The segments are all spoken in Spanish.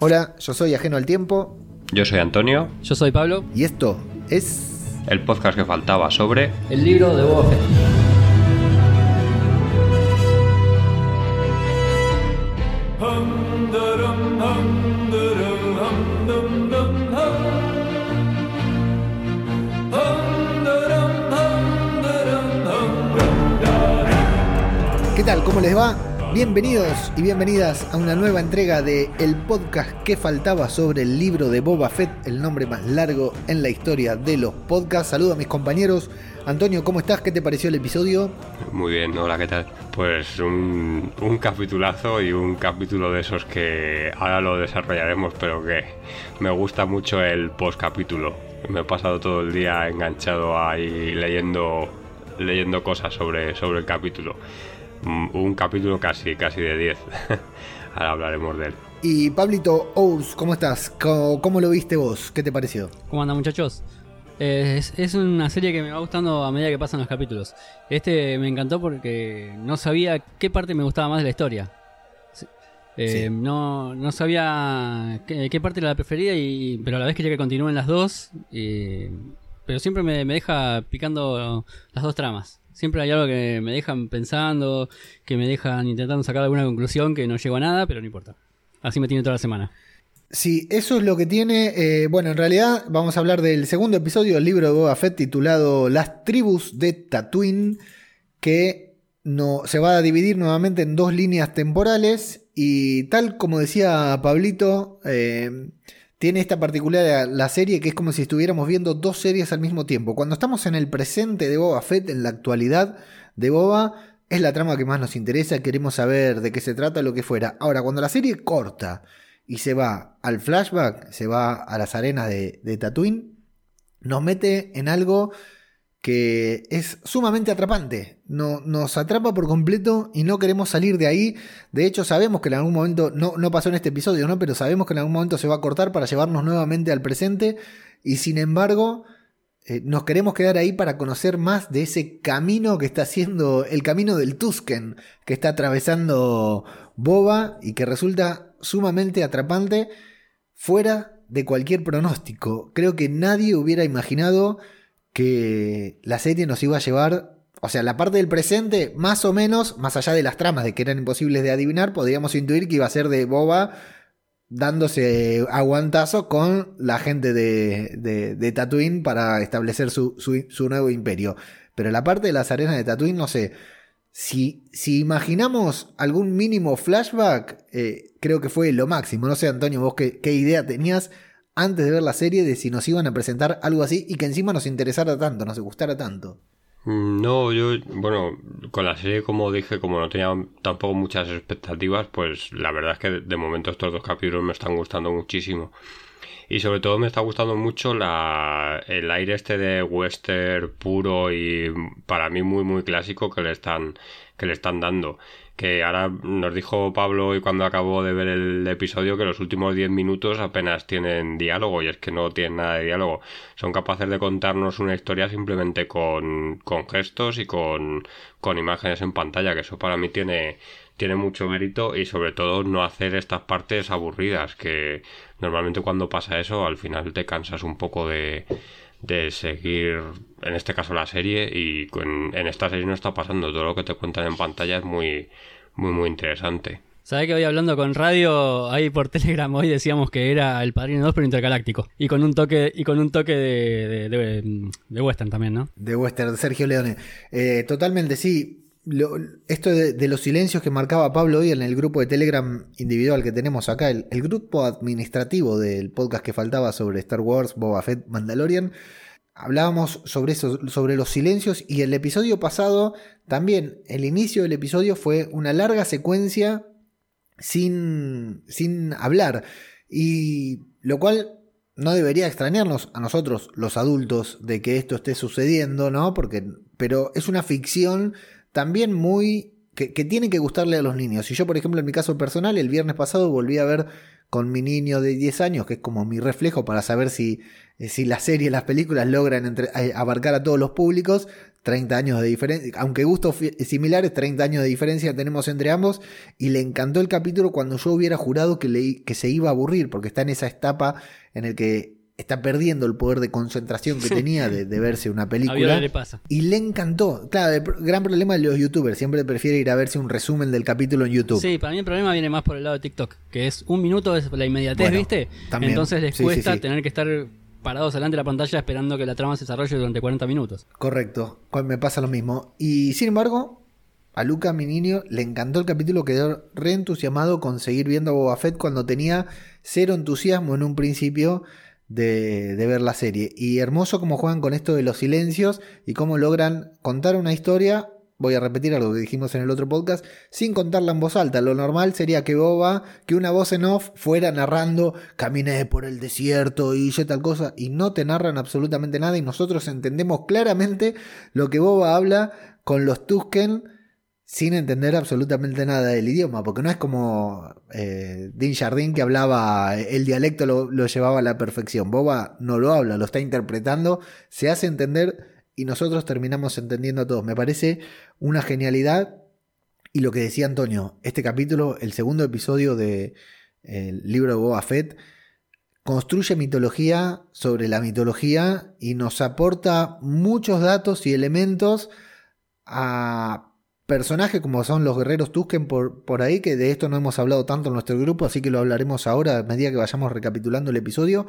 Hola, yo soy Ajeno al Tiempo Yo soy Antonio, Yo soy Pablo. y esto es... el podcast que faltaba sobre... El libro de Boba Fett. ¿Qué tal? ¿Cómo les va? Bienvenidos y bienvenidas a una nueva entrega de el podcast que faltaba sobre el libro de Boba Fett, el nombre más largo en la historia de los podcasts. Saludo a mis compañeros. Antonio, ¿cómo estás? ¿Qué te pareció el episodio? Muy bien, hola, ¿qué tal? Pues un, un capitulazo y un capítulo de esos que ahora lo desarrollaremos, pero que me gusta mucho el post capítulo. Me he pasado todo el día enganchado ahí leyendo, leyendo cosas sobre, sobre el capítulo. Mm, Un capítulo casi, casi de 10. ahora hablaremos de él. Y Pablito Ous, ¿cómo estás? ¿Cómo, cómo lo viste vos? ¿Qué te pareció? ¿Cómo andan muchachos? Eh, es, es una serie que me va gustando a medida que pasan los capítulos. Este me encantó porque no sabía qué parte me gustaba más de la historia. Eh, Sí. No, no sabía qué, qué parte era la preferida, y, pero a la vez quería que continúen las dos. y- pero siempre me, me deja picando las dos tramas. Siempre hay algo que me dejan pensando, que me dejan intentando sacar alguna conclusión que no llego a nada, pero no importa. Así me tiene toda la semana. Sí, eso es lo que tiene. eh, bueno, en realidad vamos a hablar del segundo episodio del libro de Boba Fett titulado Las tribus de Tatooine, que no, se va a dividir nuevamente en dos líneas temporales y tal como decía Pablito, eh, tiene esta particularidad la serie que es como si estuviéramos viendo dos series al mismo tiempo. Cuando estamos en el presente de Boba Fett, en la actualidad de Boba, es la trama que más nos interesa, queremos saber de qué se trata, lo que fuera. Ahora, cuando la serie corta y se va al flashback, se va a las arenas de, de Tatooine, nos mete en algo que es sumamente atrapante. No, nos atrapa por completo y no queremos salir de ahí. De hecho, sabemos que en algún momento, no, no pasó en este episodio, ¿no? Pero sabemos que en algún momento se va a cortar para llevarnos nuevamente al presente. Y sin embargo, eh, nos queremos quedar ahí para conocer más de ese camino que está haciendo, el camino del Tusken, que está atravesando Boba y que resulta sumamente atrapante fuera de cualquier pronóstico. Creo que nadie hubiera imaginado que la serie nos iba a llevar, o sea, la parte del presente, más o menos, más allá de las tramas de que eran imposibles de adivinar, podríamos intuir que iba a ser de Boba dándose aguantazo con la gente de, de, Tatooine para establecer su, su, su nuevo imperio. Pero la parte de las arenas de Tatooine, no sé. Si, si imaginamos algún mínimo flashback, eh, creo que fue lo máximo. No sé, Antonio, vos qué, qué idea tenías antes de ver la serie de si nos iban a presentar algo así y que encima nos interesara tanto, nos gustara tanto. Mm, No, yo, bueno, con la serie, como dije, como no tenía tampoco muchas expectativas, pues la verdad es que de momento estos dos capítulos me están gustando muchísimo. Y sobre todo me está gustando mucho la, el aire este de western puro y para mí muy muy clásico que le están, que le están dando. Que ahora nos dijo Pablo y cuando acabó de ver el episodio que los últimos 10 minutos apenas tienen diálogo y es que no tienen nada de diálogo. Son capaces de contarnos una historia simplemente con, con gestos y con, con imágenes en pantalla, que eso para mí tiene, tiene mucho mérito y sobre todo no hacer estas partes aburridas que normalmente cuando pasa eso al final te cansas un poco de, de seguir en este caso la serie y con- en esta serie no está pasando todo lo que te cuentan en pantalla es muy muy muy interesante ¿Sabés que hoy hablando con radio, ahí por Telegram hoy decíamos que era el Padrino 2 pero intergaláctico? Y con un toque, y con un toque de, de, de- de western también, ¿no? De Western, Sergio Leone. Eh, totalmente, sí. Lo- esto de, de los silencios que marcaba Pablo hoy en el grupo de Telegram individual que tenemos acá, el, el grupo administrativo del podcast que faltaba sobre Star Wars, Boba Fett, Mandalorian. Hablábamos sobre eso, sobre los silencios y el episodio pasado también, el inicio del episodio fue una larga secuencia sin, sin hablar. Y lo cual no debería extrañarnos a nosotros, los adultos, de que esto esté sucediendo, ¿no? Porque, pero es una ficción también muy que, que tiene que gustarle a los niños. Y yo, por ejemplo, en mi caso personal, el viernes pasado volví a ver con mi niño de 10 años, que es como mi reflejo para saber si, eh, si las series, las películas logran eh, abarcar a todos los públicos. 30 años de diferencia, aunque gustos similares, 30 años de diferencia tenemos entre ambos. Y le encantó el capítulo cuando yo hubiera jurado que, le, que se iba a aburrir, porque está en esa etapa en el que está perdiendo el poder de concentración que tenía de, verse una película. le pasa. Y le encantó. Claro, el gran problema de los youtubers. Siempre prefiere ir a verse un resumen del capítulo en YouTube. Sí, para mí el problema viene más por el lado de TikTok, que es un minuto es la inmediatez, ¿viste? Entonces les cuesta tener que estar parados delante de la pantalla esperando que la trama se desarrolle durante 40 minutos. Correcto, me pasa lo mismo. Y sin embargo, a Luca, mi niño, le encantó el capítulo, quedó reentusiasmado con seguir viendo a Boba Fett cuando tenía cero entusiasmo en un principio de, ver la serie. Y hermoso cómo juegan con esto de los silencios y cómo logran contar una historia. Voy a repetir algo que dijimos en el otro podcast, sin contarla en voz alta. Lo normal sería que Boba, que una voz en off fuera narrando, caminé por el desierto y hice tal cosa, y no te narran absolutamente nada y nosotros entendemos claramente lo que Boba habla con los Tusken sin entender absolutamente nada del idioma, porque no es como eh, Din Jardín que hablaba, el dialecto lo, llevaba a la perfección. Boba no lo habla, lo está interpretando, se hace entender y nosotros terminamos entendiendo a todos. Me parece una genialidad. Y lo que decía Antonio, este capítulo, el segundo episodio del libro de Boba Fett, construye mitología sobre la mitología y nos aporta muchos datos y elementos a personajes como son los guerreros Tusken por, por ahí, que de esto no hemos hablado tanto en nuestro grupo, así que lo hablaremos ahora a medida que vayamos recapitulando el episodio,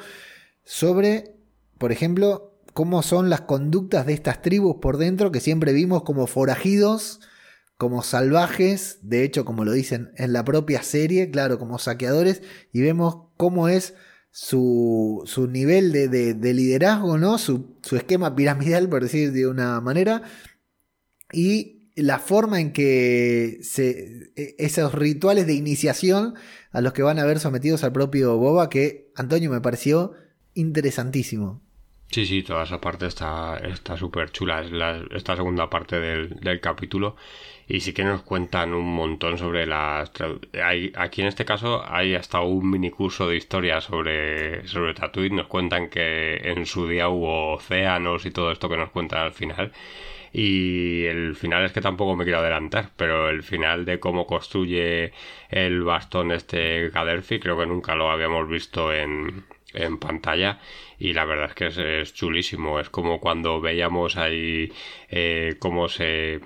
sobre, por ejemplo, cómo son las conductas de estas tribus por dentro, que siempre vimos como forajidos, como salvajes, de hecho, como lo dicen en la propia serie, claro, como saqueadores, y vemos cómo es su, su nivel de, de, liderazgo, ¿no? Su, su esquema piramidal, por decir de una manera, y la forma en que se, e, esos rituales de iniciación a los que van a ver sometidos al propio Boba, que Antonio me pareció interesantísimo. Sí, sí, toda esa parte está súper chula. Es esta segunda parte del, capítulo. Y sí que nos cuentan un montón sobre las. Hay, aquí en este caso hay hasta un mini curso de historia sobre, sobre Tatooine. Nos cuentan que en su día hubo océanos y todo esto que nos cuentan al final. Y el final es que tampoco me quiero adelantar, pero el final de cómo construye el bastón este Gaderfi creo que nunca lo habíamos visto en, en pantalla y la verdad es que es, chulísimo. Es como cuando veíamos ahí eh, cómo se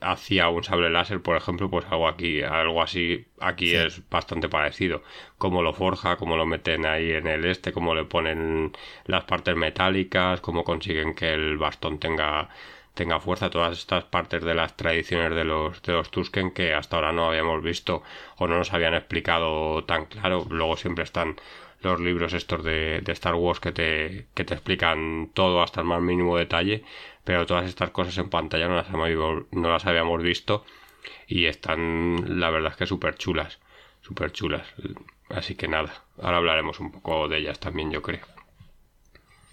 hacía un sable láser, por ejemplo, pues algo aquí, algo así, aquí es bastante parecido. Cómo lo forja, cómo lo meten ahí en el este, cómo le ponen las partes metálicas, cómo consiguen que el bastón tenga tenga fuerza todas estas partes de las tradiciones de los, de los Tusken que hasta ahora no habíamos visto o no nos habían explicado tan claro. Luego siempre están los libros estos de, de Star Wars que te, que te explican todo hasta el más mínimo detalle, pero todas estas cosas en pantalla no las, habíamos, no las habíamos visto y están, la verdad es que súper chulas, súper chulas. Así que nada, ahora hablaremos un poco de ellas también, yo creo.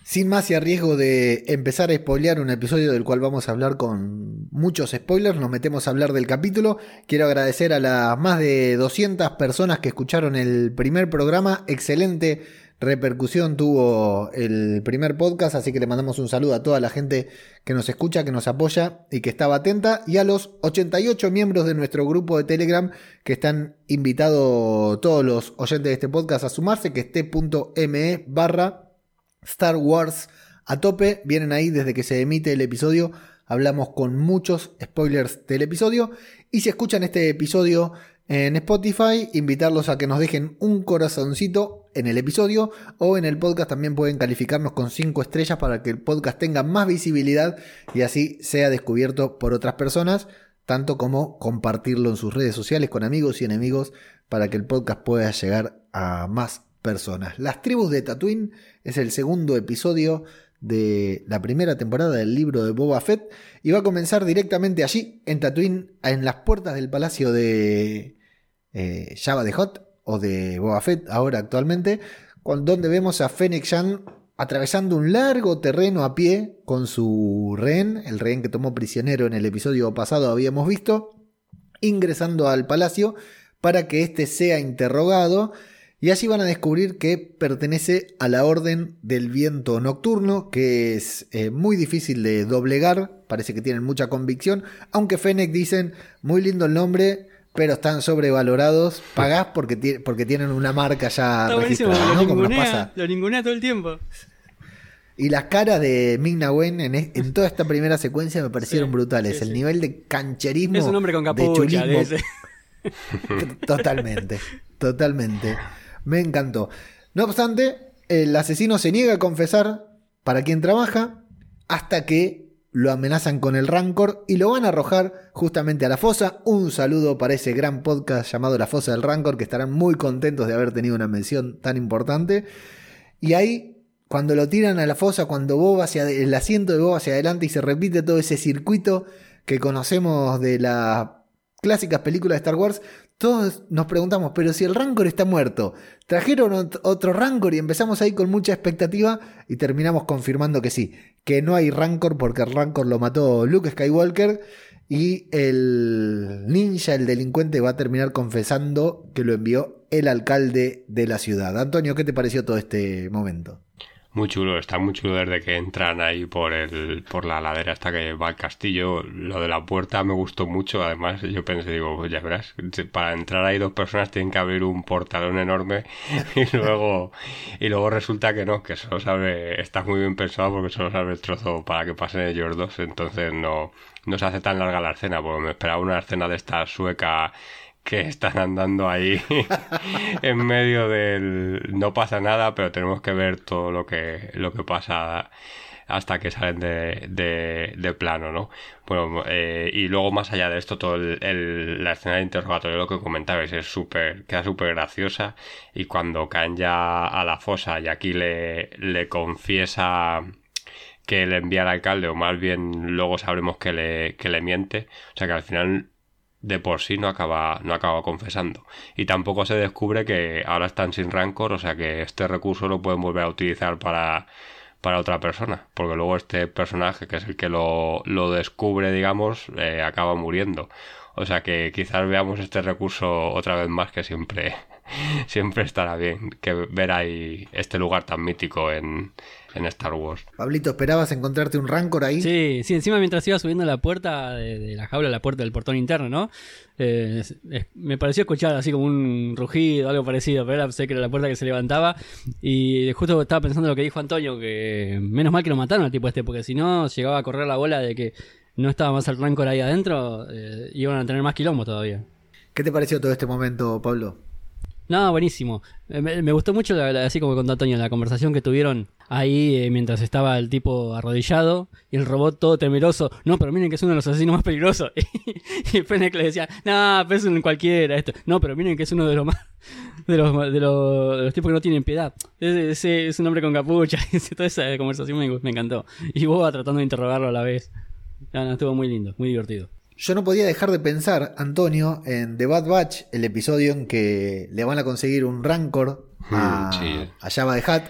Sin más y a riesgo de empezar a spoilear un episodio del cual vamos a hablar con muchos spoilers, nos metemos a hablar del capítulo. Quiero agradecer a las más de 200 personas que escucharon el primer programa. Excelente repercusión tuvo el primer podcast, así que le mandamos un saludo a toda la gente que nos escucha, que nos apoya y que estaba atenta, y a los 88 miembros de nuestro grupo de Telegram que están invitados todos los oyentes de este podcast a sumarse, que esté.me barra Star Wars a tope. Vienen ahí desde que se emite el episodio. Hablamos con muchos spoilers del episodio. Y si escuchan este episodio en Spotify, invitarlos a que nos dejen un corazoncito en el episodio o en el podcast también pueden calificarnos con 5 estrellas para que el podcast tenga más visibilidad y así sea descubierto por otras personas, tanto como compartirlo en sus redes sociales con amigos y enemigos para que el podcast pueda llegar a más personas. Las tribus de Tatooine es el segundo episodio de la primera temporada del libro de Boba Fett y va a comenzar directamente allí, en Tatooine, en las puertas del palacio de eh, de Hot o de Boba Fett ahora actualmente, con, donde vemos a Fennec atravesando un largo terreno a pie con su rehén, el rehén que tomó prisionero en el episodio pasado habíamos visto, ingresando al palacio para que éste sea interrogado y allí van a descubrir que pertenece a la Orden del Viento Nocturno, que es eh, muy difícil de doblegar, parece que tienen mucha convicción, aunque Fennec dicen, muy lindo el nombre, pero están sobrevalorados, pagás porque, porque tienen una marca ya registrada, ¿no? Como nos pasa. Lo ningunea todo el tiempo. Y las caras de Ming Wen en, en, toda esta primera secuencia me parecieron brutales. el nivel de cancherismo. Es un hombre con capucha. De totalmente, totalmente. Me encantó. No obstante, el asesino se niega a confesar para quien trabaja hasta que lo amenazan con el rancor y lo van a arrojar justamente a la fosa. Un saludo para ese gran podcast llamado La Fosa del Rancor, que estarán muy contentos de haber tenido una mención tan importante. Y ahí, cuando lo tiran a la fosa, cuando Bob hacia el asiento de Bob hacia adelante y se repite todo ese circuito que conocemos de las clásicas películas de Star Wars, todos nos preguntamos, pero si el Rancor está muerto, trajeron otro Rancor y empezamos ahí con mucha expectativa y terminamos confirmando que sí, que no hay Rancor porque el Rancor lo mató Luke Skywalker y el ninja, el delincuente, va a terminar confesando que lo envió el alcalde de la ciudad. Antonio, ¿qué te pareció todo este momento? Muy chulo, está muy chulo desde que entran ahí por el por la ladera hasta que va al castillo. Lo de la puerta me gustó mucho. Además, yo pensé, digo, pues ya verás, para entrar ahí dos personas tienen que abrir un portalón enorme y luego y luego resulta que no, que solo sabe, está muy bien pensado porque solo sabe el trozo para que pasen ellos dos. Entonces no, no se hace tan larga la escena, porque me esperaba una escena de esta sueca que están andando ahí en medio del no pasa nada, pero tenemos que ver todo lo que, lo que pasa hasta que salen de, de, plano, ¿no? Bueno, eh, y luego más allá de esto, todo el, la escena de interrogatorio, lo que comentabais, es súper, queda súper graciosa y cuando caen ya a la fosa y aquí le, le confiesa que le envía al alcalde, o más bien luego sabremos que le, que le miente, o sea que al final de por sí no acaba, no acaba confesando. Y tampoco se descubre que ahora están sin rancor, o sea que este recurso lo pueden volver a utilizar para, para otra persona, porque luego este personaje, que es el que lo, lo descubre, digamos, eh, acaba muriendo. O sea que quizás veamos este recurso otra vez más que siempre, siempre estará bien que ver ahí este lugar tan mítico en, en Star Wars. Pablito, ¿esperabas encontrarte un Rancor ahí? Sí, sí, encima mientras iba subiendo la puerta de, la jaula, la puerta del portón interno, ¿no? Eh, me pareció escuchar así como un rugido, algo parecido, pero era, sé que era la puerta que se levantaba. Y justo estaba pensando lo que dijo Antonio, que menos mal que lo mataron al tipo este, porque si no llegaba a correr la bola de que no estaba más el Rancor ahí adentro, eh, iban a tener más quilombo todavía. ¿Qué te pareció todo este momento, Pablo? No, buenísimo. Me, gustó mucho, así como contó Antonio, la conversación que tuvieron ahí eh, mientras estaba el tipo arrodillado y el robot todo temeroso. No, pero miren que es uno de los asesinos más peligrosos. y Fennec le decía, no, pero es un cualquiera esto. No, pero miren que es uno de los más... De los, de los, de los tipos que no tienen piedad. Ese es un hombre con capucha. Toda esa conversación me, me encantó. Y Boba tratando de interrogarlo a la vez. No, estuvo muy lindo, muy divertido. Yo no podía dejar de pensar, Antonio, en The Bad Batch, el episodio en que le van a conseguir un Rancor a, mm, a Java de Hat.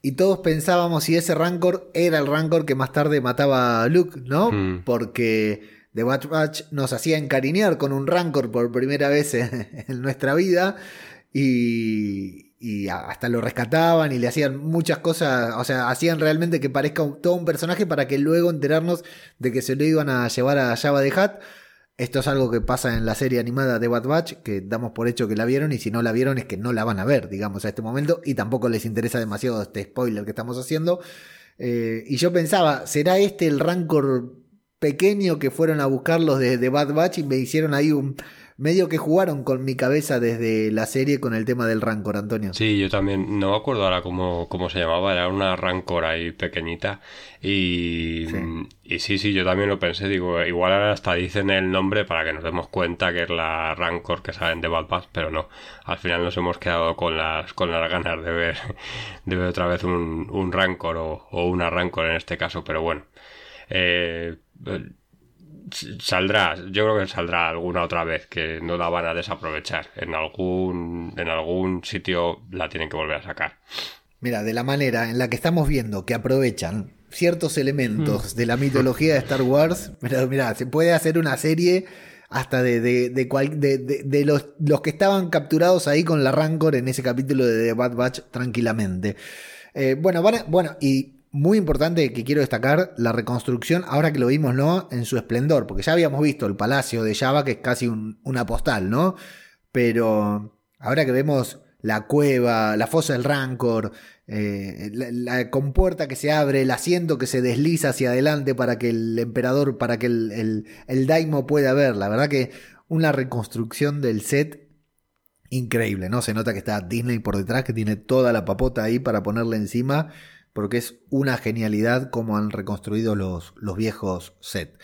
Y todos pensábamos si ese Rancor era el Rancor que más tarde mataba a Luke, ¿no? Mm. Porque The Bad Batch nos hacía encariñar con un Rancor por primera vez en nuestra vida. Y, y hasta lo rescataban y le hacían muchas cosas, o sea, hacían realmente que parezca todo un personaje para que luego enterarnos de que se lo iban a llevar a Java de Hat. Esto es algo que pasa en la serie animada de Bad Batch, que damos por hecho que la vieron y si no la vieron es que no la van a ver, digamos, a este momento y tampoco les interesa demasiado este spoiler que estamos haciendo. Eh, y yo pensaba, ¿será este el rancor pequeño que fueron a buscarlos de, de Bad Batch y me hicieron ahí un, medio que jugaron con mi cabeza desde la serie con el tema del Rancor, Antonio. Sí, yo también, no me acuerdo ahora cómo, cómo se llamaba, era una Rancor ahí pequeñita y sí. y sí, sí, yo también lo pensé, digo, igual ahora hasta dicen el nombre para que nos demos cuenta que es la Rancor que salen de Bad Batch, pero no, al final nos hemos quedado con las, con las ganas de ver, de ver otra vez un, un Rancor o, o una Rancor en este caso, pero bueno. Eh, saldrá, yo creo que saldrá alguna otra vez que no la van a desaprovechar. En algún, en algún sitio la tienen que volver a sacar. Mira, de la manera en la que estamos viendo que aprovechan ciertos elementos mm. de la mitología de Star Wars, mira, mira, se puede hacer una serie hasta de, de, de, los, los, que estaban capturados ahí con la Rancor en ese capítulo de The Bad Batch tranquilamente. Eh, bueno, bueno, y muy importante que quiero destacar la reconstrucción, ahora que lo vimos, ¿no? En su esplendor, porque ya habíamos visto el palacio de Java, que es casi una postal, ¿no? Pero ahora que vemos la cueva, la fosa del Rancor, eh, la, compuerta que se abre, el asiento que se desliza hacia adelante para que el emperador, para que el, el Daimo pueda ver. La verdad que una reconstrucción del set increíble, ¿no? Se nota que está Disney por detrás, que tiene toda la papota ahí para ponerle encima, porque es una genialidad como han reconstruido los, los viejos sets.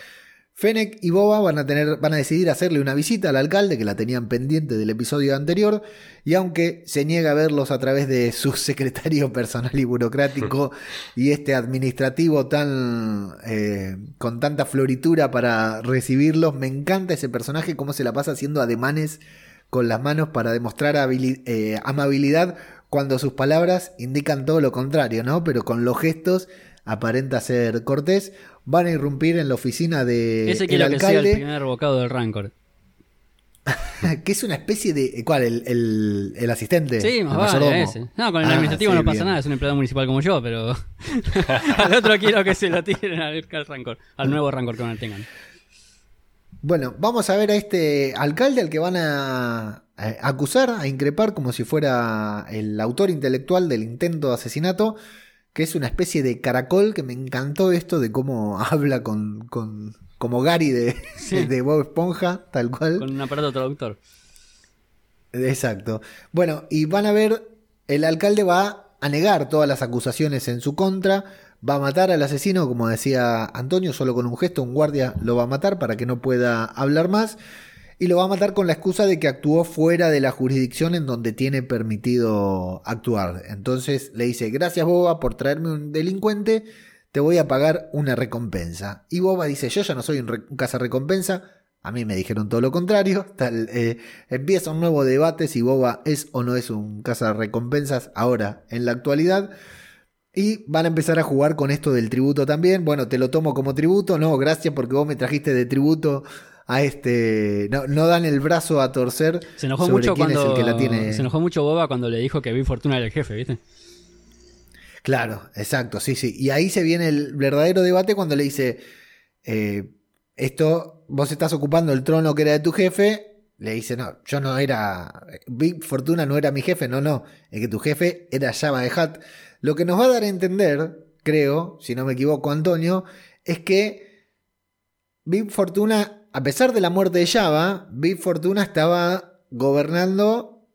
Fennec y Boba van a, tener, van a decidir hacerle una visita al alcalde que la tenían pendiente del episodio anterior y aunque se niega a verlos a través de su secretario personal y burocrático y este administrativo tan eh, con tanta floritura para recibirlos, me encanta ese personaje cómo se la pasa haciendo ademanes con las manos para demostrar eh, amabilidad cuando sus palabras indican todo lo contrario, ¿no? Pero con los gestos aparenta ser cortés van a irrumpir en la oficina de Ese quiero que sea el primer bocado del Rancor. que es una especie de. ¿Cuál? ¿El, el, asistente? Sí, más vale, ese. No, con el ah, administrativo no pasa nada, es un empleado municipal como yo, pero. al otro quiero que se lo tiren al, Rancor, al nuevo Rancor que van a tengan. Bueno, vamos a ver a este alcalde al que van a, a acusar, a increpar como si fuera el autor intelectual del intento de asesinato que es una especie de caracol que me encantó esto de cómo habla con, con como Gary de, de Bob Esponja, tal cual. Con un aparato traductor. Exacto. Bueno, y van a ver, el alcalde va a negar todas las acusaciones en su contra, va a matar al asesino, como decía Antonio, solo con un gesto, un guardia lo va a matar para que no pueda hablar más y lo va a matar con la excusa de que actuó fuera de la jurisdicción en donde tiene permitido actuar. Entonces le dice, gracias Boba por traerme un delincuente, te voy a pagar una recompensa. Y Boba dice, yo ya no soy un, casa recompensa, a mí me dijeron todo lo contrario. Tal, eh, empieza un nuevo debate si Boba es o no es un casa recompensas ahora en la actualidad. Y van a empezar a jugar con esto del tributo también. Bueno, te lo tomo como tributo. No, gracias porque vos me trajiste de tributo a este. No, dan el brazo a torcer. Se enojó mucho cuando. Se enojó mucho Boba cuando le dijo que vi Fortuna era el jefe, ¿viste? Claro, exacto, sí, sí. Y ahí se viene el verdadero debate cuando le dice. Eh, esto, vos estás ocupando el trono que era de tu jefe. Le dice, no, yo no era. Big Fortuna no era mi jefe, no, no. Es que tu jefe era Java de Hat. Lo que nos va a dar a entender, creo, si no me equivoco, Antonio, es que Big Fortuna a pesar de la muerte de Java, Big Fortuna estaba gobernando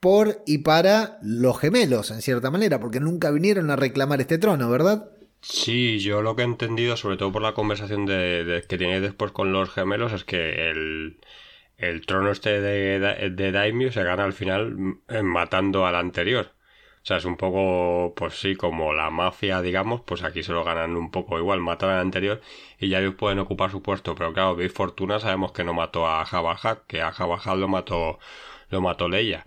por y para los gemelos, en cierta manera, porque nunca vinieron a reclamar este trono, ¿verdad? Sí, yo lo que he entendido, sobre todo por la conversación de, que tiene después con los gemelos, es que el, trono este de, de Daimyo se gana al final matando al anterior. O sea, es un poco, pues sí, como la mafia, digamos, pues aquí se lo ganan un poco igual, matan al anterior y ya ellos pueden ocupar su puesto. Pero claro, veis Fortuna sabemos que no mató a Jabba que a Jabba lo mató, lo mató Leia.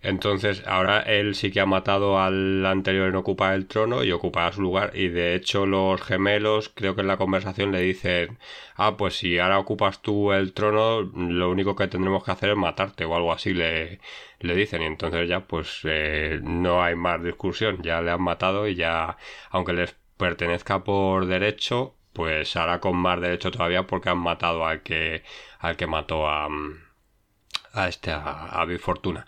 Entonces, ahora él sí que ha matado al anterior en ocupar el trono y ocupará su lugar. Y de hecho, los gemelos, creo que en la conversación le dicen: Ah, pues si ahora ocupas tú el trono, lo único que tendremos que hacer es matarte o algo así, le, le dicen. Y entonces ya, pues eh, no hay más discusión. Ya le han matado y ya, aunque les pertenezca por derecho, pues hará con más derecho todavía porque han matado al que, al que mató a, a este, a, a Fortuna.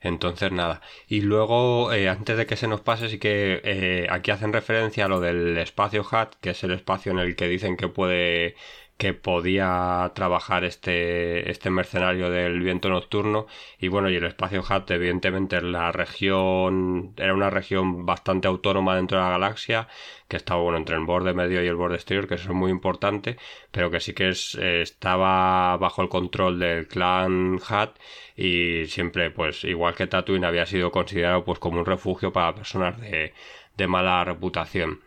Entonces, nada. Y luego, eh, antes de que se nos pase, sí que eh, aquí hacen referencia a lo del espacio HAT, que es el espacio en el que dicen que puede que podía trabajar este, este mercenario del viento nocturno. Y bueno y el espacio HAT evidentemente la región era una región bastante autónoma dentro de la galaxia que estaba bueno entre el borde medio y el borde exterior que eso es muy importante pero que sí que es, estaba bajo el control del clan HAT y siempre pues igual que Tatooine había sido considerado pues como un refugio para personas de, de mala reputación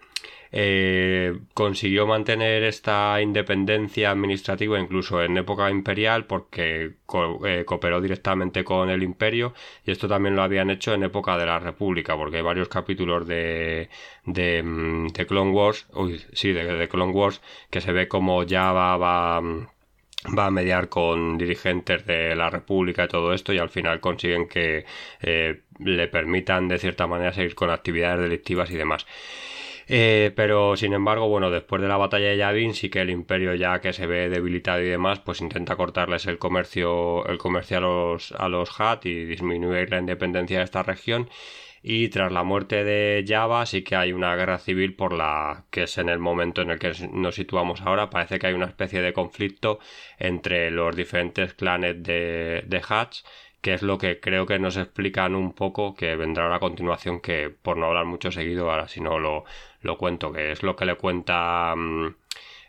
eh, consiguió mantener esta independencia administrativa incluso en época imperial porque eh, cooperó directamente con el imperio y esto también lo habían hecho en época de la república porque hay varios capítulos de, de, mm, Clone Wars, sí, de, Clone Wars que se ve como ya va, va va a mediar con dirigentes de la República y todo esto y al final consiguen que eh, le permitan de cierta manera seguir con actividades delictivas y demás. Eh, pero sin embargo, bueno, después de la batalla de Yavin, sí que el imperio ya que se ve debilitado y demás, pues intenta cortarles el comercio, el comercio a los, a los Hat y disminuir la independencia de esta región. Y tras la muerte de Java sí que hay una guerra civil por la que es en el momento en el que nos situamos ahora. Parece que hay una especie de conflicto entre los diferentes clanes de, de Hatch que es lo que creo que nos explican un poco que vendrá a continuación que por no hablar mucho seguido ahora si no lo, lo cuento que es lo que le cuenta mm,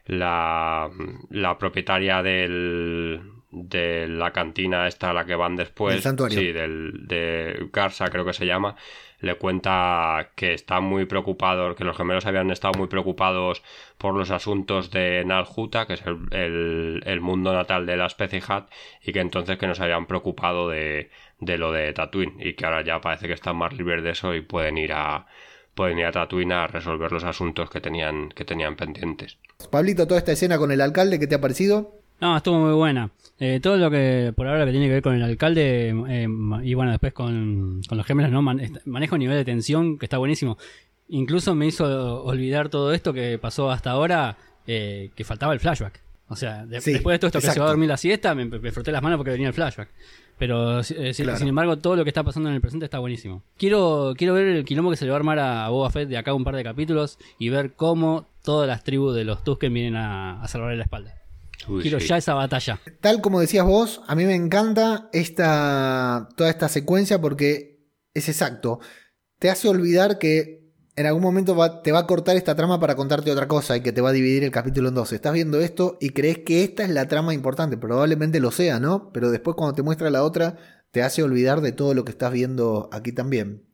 la, la propietaria del, de la cantina esta a la que van después, sí, del, de Garza creo que se llama, le cuenta que está muy preocupado, que los gemelos habían estado muy preocupados por los asuntos de Naljuta, que es el, el, mundo natal de la especie Hat, y que entonces que nos habían preocupado de, de lo de Tatooine, y que ahora ya parece que están más libres de eso y pueden ir a pueden ir a Tatooine a resolver los asuntos que tenían, que tenían pendientes. Pablito, toda esta escena con el alcalde, ¿qué te ha parecido? No, estuvo muy buena. Eh, todo lo que por ahora que tiene que ver con el alcalde eh, y bueno, después con, los gemelos, ¿no? maneja un nivel de tensión que está buenísimo. Incluso me hizo olvidar todo esto que pasó hasta ahora, eh, que faltaba el flashback. O sea, después de todo esto que se va a dormir la siesta, me, me, froté las manos porque venía el flashback. Pero sin embargo, todo lo que está pasando en el presente está buenísimo. Quiero, quiero ver el quilombo que se le va a armar a, Boba Fett de acá un par de capítulos y ver cómo todas las tribus de los Tusken vienen a, a salvarle la espalda. Quiero ya esa batalla. Tal como decías vos, a mí me encanta esta, toda esta secuencia porque es exacto. Te hace olvidar que en algún momento te va a cortar esta trama para contarte otra cosa y que te va a dividir el capítulo en dos. Estás viendo esto y crees que esta es la trama importante. Probablemente lo sea, ¿no? Pero después cuando te muestra la otra, te hace olvidar de todo lo que estás viendo aquí también.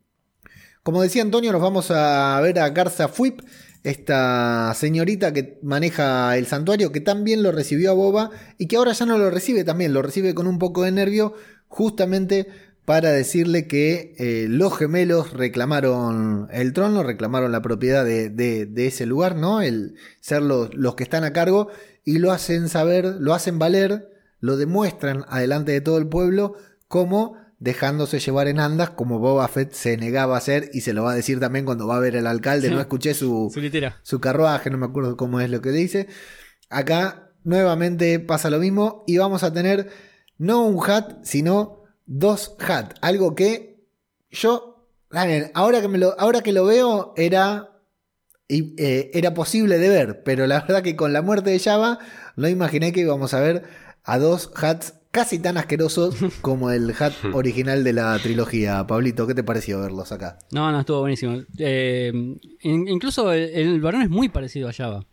Como decía Antonio, nos vamos a ver a Garza Fuip esta señorita que maneja el santuario, que también lo recibió a Boba y que ahora ya no lo recibe también, lo recibe con un poco de nervio, justamente para decirle que eh, los gemelos reclamaron el trono, reclamaron la propiedad de, ese lugar, ¿no? El ser los, los, que están a cargo y lo hacen saber, lo hacen valer, lo demuestran adelante de todo el pueblo como dejándose llevar en andas como Boba Fett se negaba a hacer y se lo va a decir también cuando va a ver el alcalde. No escuché su, su, carruaje, no me acuerdo cómo es lo que dice. Acá nuevamente pasa lo mismo y vamos a tener no un hat, sino dos hat. Algo que yo, ahora que, me lo, ahora que lo veo, era, eh, era posible de ver, pero la verdad que con la muerte de Java no imaginé que íbamos a ver a dos hats casi tan asquerosos como el hat original de la trilogía. Pablito, ¿qué te pareció verlos acá? No, no, estuvo buenísimo. Eh, incluso el, varón es muy parecido a Java.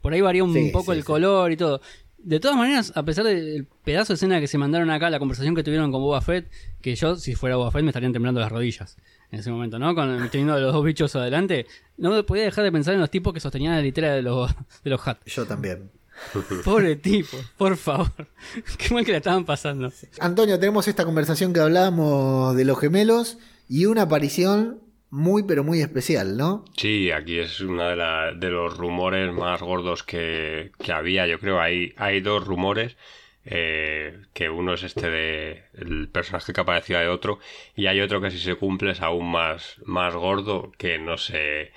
Por ahí varía un poco el color y todo. De todas maneras, a pesar del pedazo de escena que se mandaron acá, la conversación que tuvieron con Boba Fett, que yo, si fuera Boba Fett, me estarían temblando las rodillas en ese momento, ¿no? Con, teniendo los dos bichos adelante, no podía dejar de pensar en los tipos que sostenían la litera de los, de los Hat. Yo también. Pobre tipo, por favor. Qué mal que le estaban pasando. Antonio, tenemos esta conversación que hablábamos de los gemelos y una aparición muy pero muy especial, ¿no? Sí, aquí es uno de, los rumores más gordos que, había. Yo creo hay, hay dos rumores. Eh, que uno es este de el personaje que aparecía de otro y hay otro que si se cumple es aún más, más gordo que no sé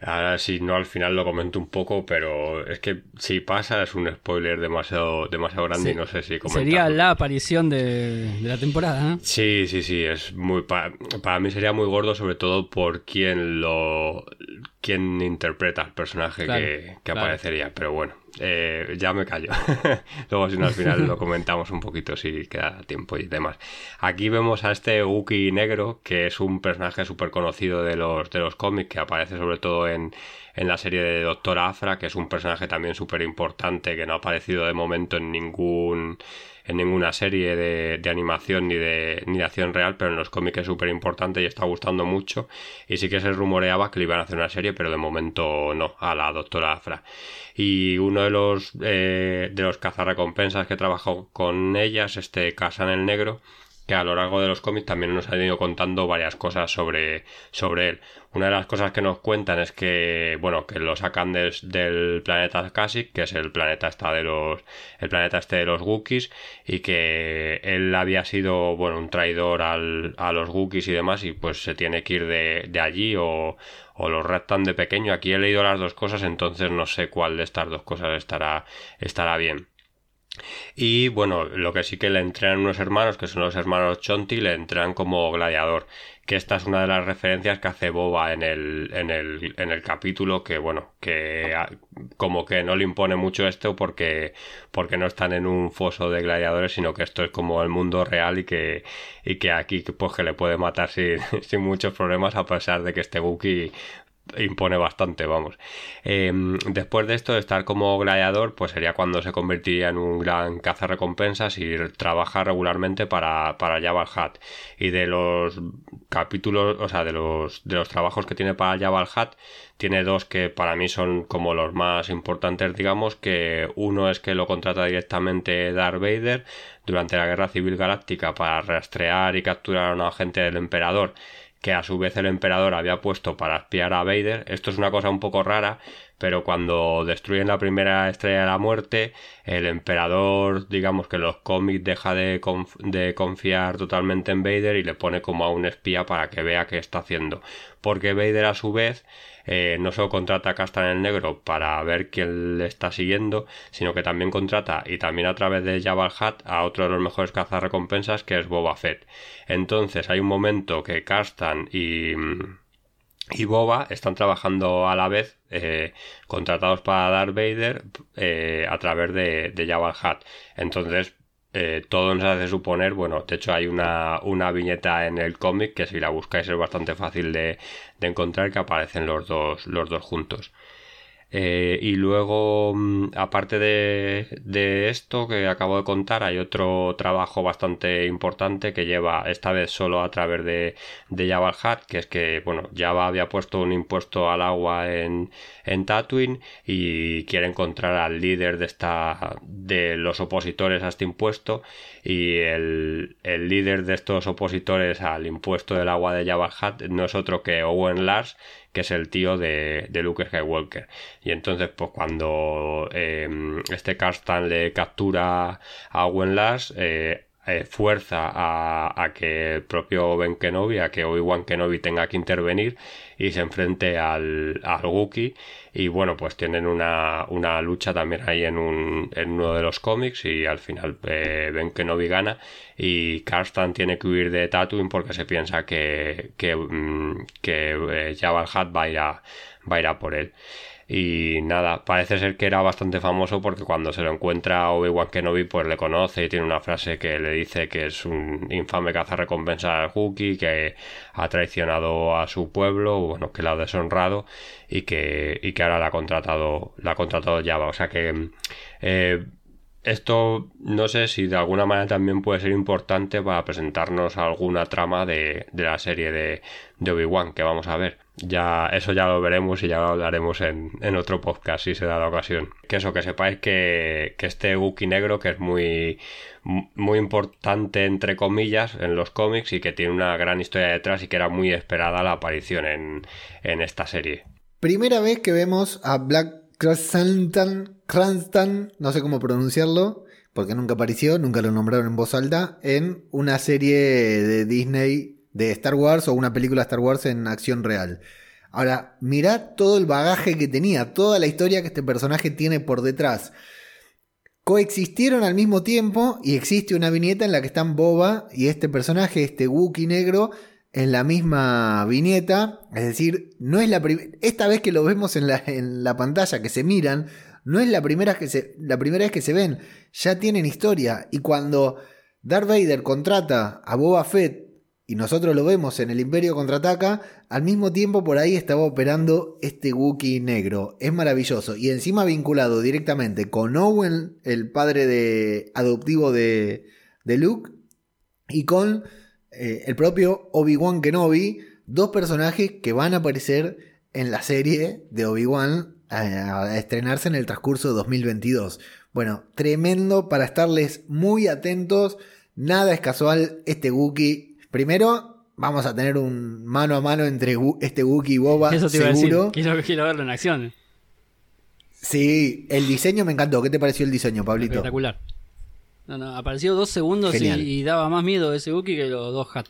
Ahora si no al final lo comento un poco, pero es que si pasa es un spoiler demasiado, demasiado grande y no sé si comentarlo. Sería la aparición de, la temporada, ¿eh? Sí, sí, sí, es muy para mí sería muy gordo sobre todo por quien lo quien interpreta el personaje que, aparecería, pero bueno, eh, ya me callo. Luego si no al final lo comentamos un poquito si queda tiempo y demás. Aquí vemos a este Uki negro, que es un personaje súper conocido de los, de los cómics, que aparece sobre todo en, en la serie de Doctor Afra, que es un personaje también súper importante, que no ha aparecido de momento en ningún en ninguna serie de, de, animación ni de, ni de acción real, pero en los cómics es súper importante y está gustando mucho. Y sí que se rumoreaba que le iban a hacer una serie, pero de momento no, a la doctora Afra. Y uno de los, eh, de los cazarrecompensas que trabajó con ellas, este Casan el Negro, que a lo largo de los cómics también nos han ido contando varias cosas sobre, sobre él. Una de las cosas que nos cuentan es que, bueno, que lo sacan del planeta Kashyyyk, que es el planeta esta de los, el planeta este de los Wookiees, y que él había sido, bueno, un traidor al, a los Wookiees y demás, y pues se tiene que ir de, de allí o, o los raptan de pequeño. Aquí he leído las dos cosas, entonces no sé cuál de estas dos cosas estará, estará bien. Y bueno, lo que sí que le entrenan unos hermanos, que son los hermanos Chonti, le entrenan como gladiador. Que esta es una de las referencias que hace Boba en el, en el, en el capítulo, que bueno, que como que no le impone mucho esto porque, porque no están en un foso de gladiadores, sino que esto es como el mundo real y que, y que aquí pues que le puede matar sin, sin muchos problemas a pesar de que este Wookiee impone bastante, vamos. Em, después de esto, estar como gladiador, pues sería cuando se convertiría en un gran recompensas y trabaja regularmente para, para Jabal Hat. Y de los capítulos, o sea, de los, de los trabajos que tiene para Jabal Hat, tiene dos que para mí son como los más importantes, digamos, que uno es que lo contrata directamente Darth Vader durante la Guerra Civil Galáctica para rastrear y capturar a un agente del emperador que a su vez el emperador había puesto para espiar a Vader. Esto es una cosa un poco rara, pero cuando destruyen la primera estrella de la muerte, el emperador, digamos que los cómics deja de, de, confiar totalmente en Vader y le pone como a un espía para que vea qué está haciendo. Porque Vader a su vez eh, no solo contrata a Castan el Negro para ver quién le está siguiendo, sino que también contrata y también a través de Jabal Hat a otro de los mejores cazarrecompensas que es Boba Fett. Entonces hay un momento que Castan y y Boba están trabajando a la vez eh, contratados para Darth Vader eh, a través de, de Jabal Hat. Entonces, eh, todo nos hace suponer, bueno, de hecho hay una, una viñeta en el cómic que si la buscáis es bastante fácil de, de encontrar que aparecen los dos, los dos juntos. Eh, y luego, mm, aparte de, esto que acabo de contar, hay otro trabajo bastante importante que lleva esta vez solo a través de, de Java Hat, que es que, bueno, Java había puesto un impuesto al agua en, en Tatooine y quiere encontrar al líder de esta, de los opositores a este impuesto. Y el, el líder de estos opositores al impuesto del agua de Java Hat no es otro que Owen Lars, que es el tío de, de Luke Skywalker. Y entonces, pues cuando eh, este Carstan le captura a Owen Lars, eh, eh, fuerza a, que el propio Ben Kenobi, a que Obi-Wan Kenobi tenga que intervenir y se enfrente al, al Wookiee. Y bueno, pues tienen una, una lucha también ahí en, un, en uno de los cómics y al final eh, Ben Kenobi gana y Karstan tiene que huir de Tatooine porque se piensa que, que, mm, que eh, va a ir a, va a ir a por él. Y nada, parece ser que era bastante famoso porque cuando se lo encuentra Obi-Wan Kenobi, pues le conoce y tiene una frase que le dice que es un infame recompensa al Wookiee, que ha traicionado a su pueblo, bueno, que la ha deshonrado y que, y que ahora la ha contratado, la ha contratado Java. O sea que eh, esto no sé si de alguna manera también puede ser importante para presentarnos alguna trama de, de la serie de, de Obi-Wan que vamos a ver. Ya, eso ya lo veremos y ya lo hablaremos en, en otro podcast si se da la ocasión. Que eso, que sepáis que, que este Wookiee negro, que es muy, muy importante entre comillas en los cómics y que tiene una gran historia detrás y que era muy esperada la aparición en, en esta serie. Primera vez que vemos a Black Cranston, no sé cómo pronunciarlo, porque nunca apareció, nunca lo nombraron en voz alta, en una serie de Disney de Star Wars o una película Star Wars en acción real. Ahora, mirad todo el bagaje que tenía, toda la historia que este personaje tiene por detrás. Coexistieron al mismo tiempo y existe una viñeta en la que están Boba y este personaje, este Wookiee negro, en la misma viñeta. Es decir, no es la esta vez que lo vemos en la, en la, pantalla, que se miran, no es la primera, que se, la primera vez que se ven. Ya tienen historia. Y cuando Darth Vader contrata a Boba Fett y nosotros lo vemos en el Imperio contraataca, al mismo tiempo por ahí estaba operando este Wookiee negro. Es maravilloso. Y encima vinculado directamente con Owen, el padre de, adoptivo de, de Luke, y con eh, el propio Obi-Wan Kenobi, dos personajes que van a aparecer en la serie de Obi-Wan a estrenarse en el transcurso de 2022. Bueno, tremendo para estarles muy atentos Nada es casual. Este Wookiee. Primero, vamos a tener un mano a mano entre este Wookiee y Boba. Eso te iba a decir. seguro. Quiero, quiero verlo en acción. Sí, el diseño me encantó. ¿Qué te pareció el diseño, Pablito? Espectacular. No, no, apareció dos segundos y, daba más miedo ese Wookiee que los dos Hat.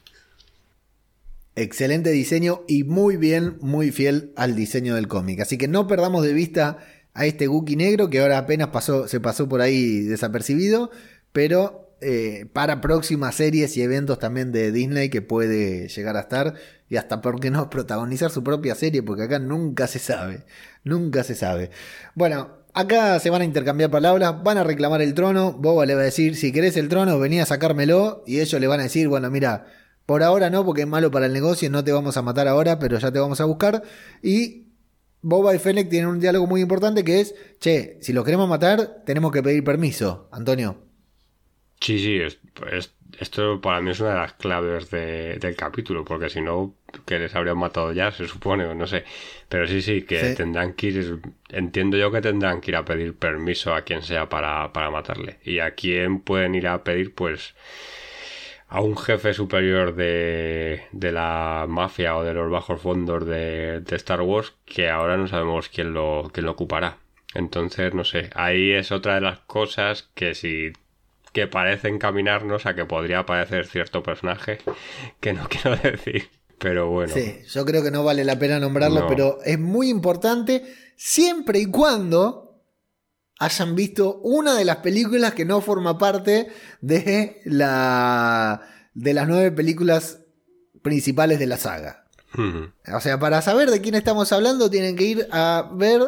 Excelente diseño y muy bien, muy fiel al diseño del cómic. Así que no perdamos de vista a este Wookiee negro que ahora apenas pasó, se pasó por ahí desapercibido, pero eh, para próximas series y eventos también de Disney que puede llegar a estar y hasta, ¿por qué no?, protagonizar su propia serie, porque acá nunca se sabe, nunca se sabe. Bueno, acá se van a intercambiar palabras, van a reclamar el trono, Boba le va a decir, si querés el trono, vení a sacármelo, y ellos le van a decir, bueno, mira, por ahora no, porque es malo para el negocio, no te vamos a matar ahora, pero ya te vamos a buscar. Y Boba y Fennec tienen un diálogo muy importante que es, che, si lo queremos matar, tenemos que pedir permiso, Antonio. Sí, sí, es- es- esto para mí es una de las claves de- del capítulo, porque si no, que les habrían matado ya, se supone, o no sé. Pero sí, sí, que Sí. tendrán que ir, entiendo yo que tendrán que ir a pedir permiso a quien sea para, para matarle. Y a quién pueden ir a pedir, pues, a un jefe superior de, de la mafia o de los bajos fondos de, de Star Wars, que ahora no sabemos quién lo, quién lo ocupará. Entonces, no sé, ahí es otra de las cosas que si que parece encaminarnos a que podría aparecer cierto personaje que no quiero decir. Pero bueno, Sí, yo creo que no vale la pena nombrarlo, No. pero es muy importante siempre y cuando hayan visto una de las películas que no forma parte de la de las nueve películas principales de la saga. Ujú. O sea, para saber de quién estamos hablando tienen que ir a ver,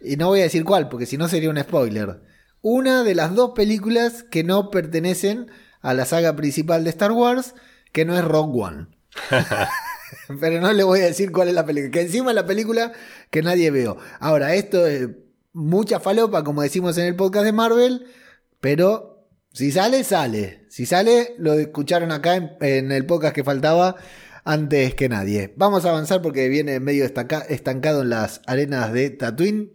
y no voy a decir cuál, porque si no sería un spoiler, una de las dos películas que no pertenecen a la saga principal de Star Wars, que no es Rogue One. Pero no le voy a decir cuál es la película, que encima es la película que nadie veo. Ahora, esto es mucha falopa, como decimos en el podcast de Marvel, pero si sale, sale. Si sale, lo escucharon acá en, en el podcast que faltaba antes que nadie. Vamos a avanzar porque viene medio estancado en las arenas de Tatooine.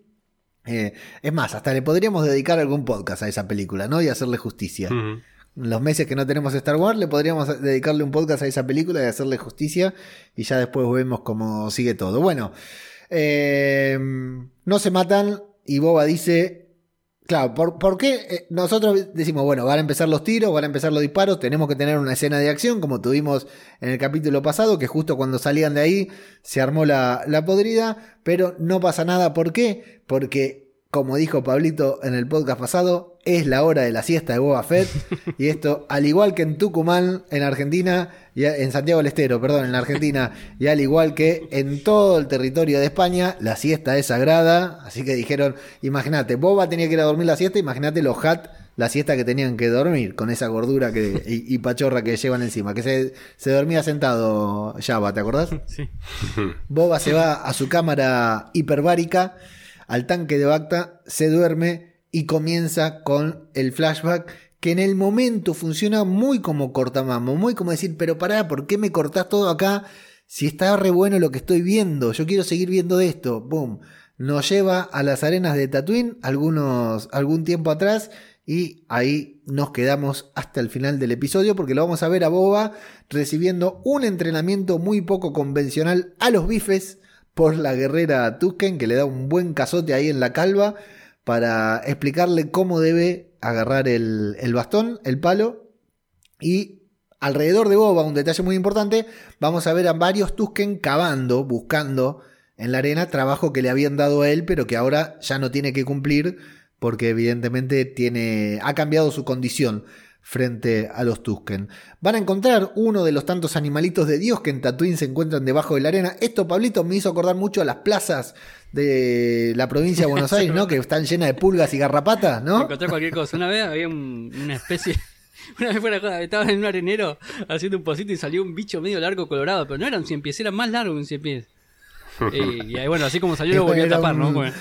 Eh, es más, hasta le podríamos dedicar algún podcast a esa película, ¿no? Y hacerle justicia. Los meses que no tenemos Star Wars, le podríamos dedicarle un podcast a esa película y hacerle justicia. Y ya después vemos cómo sigue todo. Bueno, eh, no se matan. Y Boba dice. Claro, ¿por, por qué eh, nosotros decimos, bueno, van a empezar los tiros, van a empezar los disparos, tenemos que tener una escena de acción, como tuvimos en el capítulo pasado, que justo cuando salían de ahí se armó la, la podrida, pero no pasa nada. ¿Por qué? Porque, como dijo Pablito en el podcast pasado, es la hora de la siesta de Boba Fett, y esto, al igual que en Tucumán, en Argentina, y en Santiago del Estero, perdón, en la Argentina, y al igual que en todo el territorio de España, la siesta es sagrada, así que dijeron, imagínate, Boba tenía que ir a dormir la siesta, imagínate los Hat, la siesta que tenían que dormir, con esa gordura que, y, y pachorra que llevan encima, que se, se dormía sentado Java, ¿te acordás? Sí. Boba se va a su cámara hiperbárica, al tanque de Bacta, se duerme y comienza con el flashback que en el momento funciona muy como cortamamo, muy como decir, pero pará, ¿por qué me cortás todo acá? Si está re bueno lo que estoy viendo, yo quiero seguir viendo esto. Boom. Nos lleva a las arenas de Tatooine algunos, algún tiempo atrás y ahí nos quedamos hasta el final del episodio porque lo vamos a ver a Boba recibiendo un entrenamiento muy poco convencional a los bifes por la guerrera Tusken que le da un buen cazote ahí en la calva para explicarle cómo debe agarrar el, el bastón, el palo y alrededor de Boba, un detalle muy importante, vamos a ver a varios Tusken cavando, buscando en la arena trabajo que le habían dado a él, pero que ahora ya no tiene que cumplir porque evidentemente tiene ha cambiado su condición frente a los Tusken. Van a encontrar uno de los tantos animalitos de Dios que en Tatooine se encuentran debajo de la arena. Esto, Pablito, me hizo acordar mucho a las plazas de la provincia de Buenos Aires, ¿no? Que están llenas de pulgas y garrapatas, ¿no? Encontré cualquier cosa. Una vez había un- una especie. Una vez fuera joda, estaba en un arenero haciendo un pocito y salió un bicho medio largo colorado, pero no era un cien pies, era más largo que un cien pies. Y, y ahí, bueno, así como salió lo volví a tapar, ¿no? Bueno,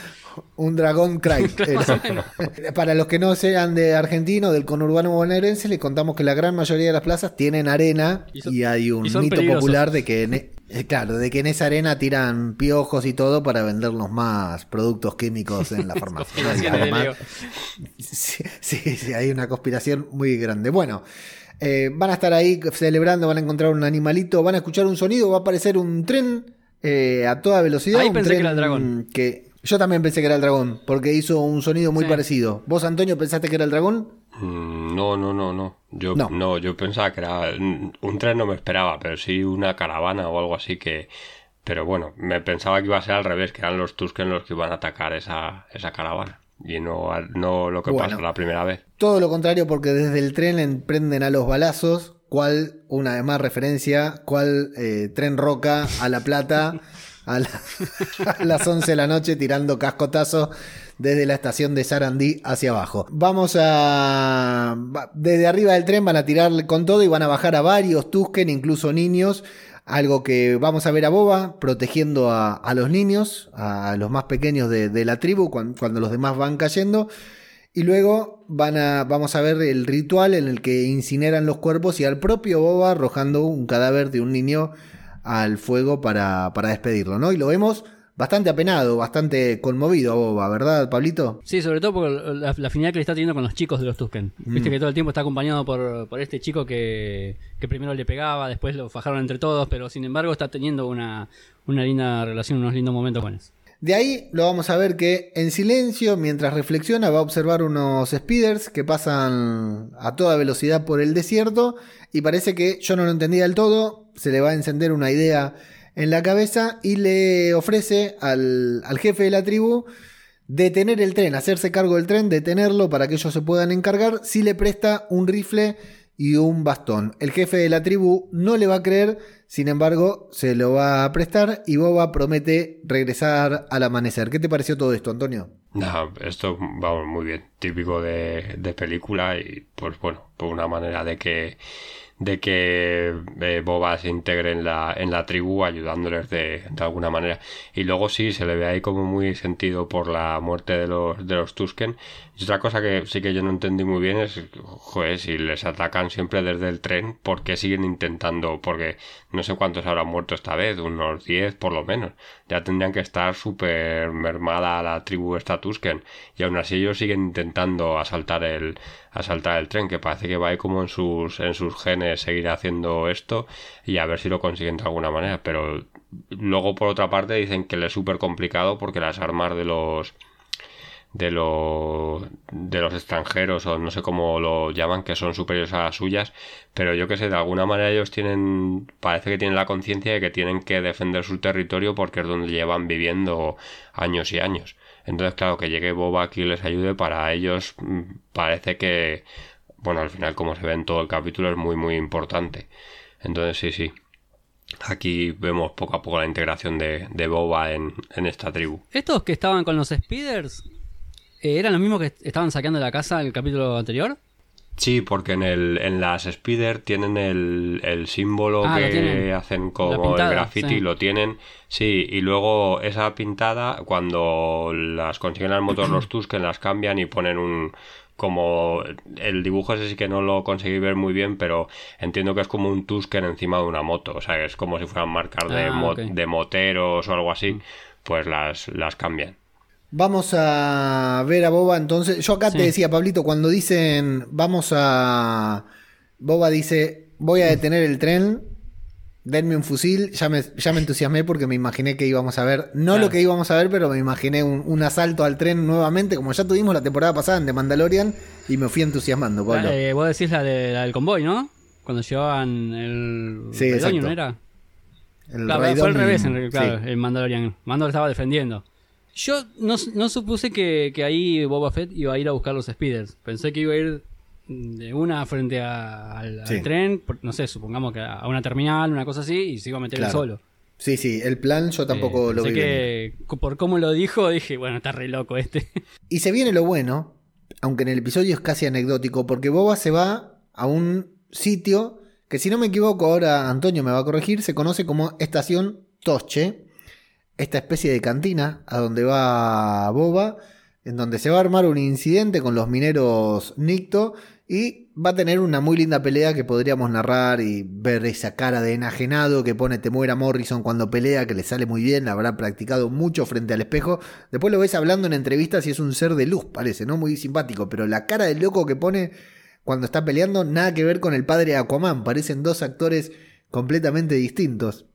Un dragón cry. Para los que no sean de argentino, del conurbano bonaerense, les contamos que la gran mayoría de las plazas tienen arena y, hay un y mito peligrosos. popular de que, en e- eh, claro, de que en esa arena tiran piojos y todo para vendernos más productos químicos en la farmacia. Sí, sí, sí, hay una conspiración muy grande. Bueno, Eh, van a estar ahí celebrando, van a encontrar un animalito, van a escuchar un sonido, va a aparecer un tren eh, a toda velocidad. Ahí un pensé tren que era el dragón. que- yo también pensé que era el dragón, porque hizo un sonido muy Sí. parecido. ¿Vos, Antonio, pensaste que era el dragón? Mm, No, no, no, no. Yo No. no. yo pensaba que era un tren no me esperaba, pero sí una caravana o algo así que pero bueno, me pensaba que iba a ser al revés, que eran los Tusken los que iban a atacar esa, esa caravana y no al- no lo que Bueno. pasó la primera vez. Todo lo contrario, porque desde el tren emprenden a los balazos. ¿Cuál, una vez más referencia, cuál eh, tren roca a La Plata a, la- a las 11 de la noche tirando cascotazos desde la estación de Sarandí hacia abajo? Vamos a... Desde arriba del tren van a tirar con todo y van a bajar a varios Tusken, incluso niños. Algo que vamos a ver a Boba protegiendo a, los niños, a los más pequeños de, la tribu, cuan- cuando los demás van cayendo. Y luego van a, vamos a ver el ritual en el que incineran los cuerpos y al propio Boba arrojando un cadáver de un niño al fuego para, para despedirlo, ¿no? Y lo vemos bastante apenado, bastante conmovido a Boba, ¿verdad, Pablito? Sí, sobre todo por la, la afinidad que le está teniendo con los chicos de los Tusken. Mm. Viste que todo el tiempo está acompañado por, por este chico que, que primero le pegaba, después lo fajaron entre todos, pero sin embargo está teniendo una, una linda relación, unos lindos momentos con eso. De ahí lo vamos a ver que en silencio, mientras reflexiona, va a observar unos speeders que pasan a toda velocidad por el desierto y parece que yo no lo entendía del todo, se le va a encender una idea en la cabeza y le ofrece al, al jefe de la tribu detener el tren, hacerse cargo del tren, detenerlo para que ellos se puedan encargar. Si le presta un rifle y un bastón. El jefe de la tribu no le va a creer, sin embargo, se lo va a prestar y Boba promete regresar al amanecer. ¿Qué te pareció todo esto, Antonio? No, esto vamos muy bien, típico de, de película y pues bueno, por una manera de que de que eh, Boba se integre en la, en la tribu ayudándoles de, de alguna manera. Y luego sí, se le ve ahí como muy sentido por la muerte de los, de los Tusken. Y otra cosa que sí que yo no entendí muy bien es, joder, si les atacan siempre desde el tren, ¿por qué siguen intentando? Porque no sé cuántos habrán muerto esta vez, unos 10 por lo menos. Ya tendrían que estar súper mermada la tribu esta Tusken. Y aún así ellos siguen intentando asaltar el, asaltar el tren, que parece que va ahí como en sus, en sus genes seguir haciendo esto y a ver si lo consiguen de alguna manera. Pero luego por otra parte dicen que le es súper complicado porque las armas de los de los de los extranjeros o no sé cómo lo llaman que son superiores a las suyas pero yo que sé de alguna manera ellos tienen parece que tienen la conciencia de que tienen que defender su territorio porque es donde llevan viviendo años y años entonces claro que llegue Boba aquí y les ayude para ellos mm, parece que bueno al final como se ve en todo el capítulo es muy muy importante. Entonces sí sí. Aquí vemos poco a poco la integración de, Boba en, en esta tribu. Estos que estaban con los speeders, eh, ¿eran los mismos que estaban saqueando la casa en el capítulo anterior? Sí, porque en el en las Spider tienen el, el símbolo Ah, que hacen como pintada, el graffiti, sí. lo tienen. Sí, y luego esa pintada, cuando las consiguen al motor los Tusken, las cambian y ponen un. Como el dibujo ese sí que no lo conseguí ver muy bien, pero entiendo que es como un Tusken encima de una moto. O sea, es como si fueran marcas de, Ah, mo- de moteros o algo así. Pues las, las cambian. Vamos a ver a Boba entonces. Yo acá Sí. te decía, Pablito, cuando dicen vamos a. Boba dice: Voy a detener el tren. Denme un fusil. Ya me, ya me entusiasmé porque me imaginé que íbamos a ver. No Claro. lo que íbamos a ver, pero me imaginé un, un asalto al tren nuevamente, como ya tuvimos la temporada pasada en The Mandalorian. Y me fui entusiasmando, Pablo. Eh, vos decís la, de, la del convoy, ¿no? Cuando llevaban el Sí, exacto. ¿no era? El Claro, fue al revés, en claro, sí. el Mandalorian. Mando lo estaba defendiendo. Yo no, no supuse que, que ahí Boba Fett iba a ir a buscar los speeders. Pensé que iba a ir de una frente a- al, tren, no sé, supongamos que a una terminal, una cosa así, y se iba a meter Claro. solo. Sí, sí, el plan yo tampoco Eh, lo vi. que por cómo lo dijo, dije, bueno, está re loco este. Y se viene lo bueno, aunque en el episodio es casi anecdótico, porque Boba se va a un sitio que si no me equivoco, ahora Antonio me va a corregir, se conoce como Estación Tosche, esta especie de cantina a donde va Boba, en donde se va a armar un incidente con los mineros Nicto y va a tener una muy linda pelea que podríamos narrar y ver esa cara de enajenado que pone Temuera Morrison cuando pelea, que le sale muy bien, habrá practicado mucho frente al espejo. Después lo ves hablando en entrevistas y es un ser de luz, parece, ¿no? Muy simpático, pero la cara del loco que pone cuando está peleando, nada que ver con el padre Aquaman. Parecen dos actores completamente distintos.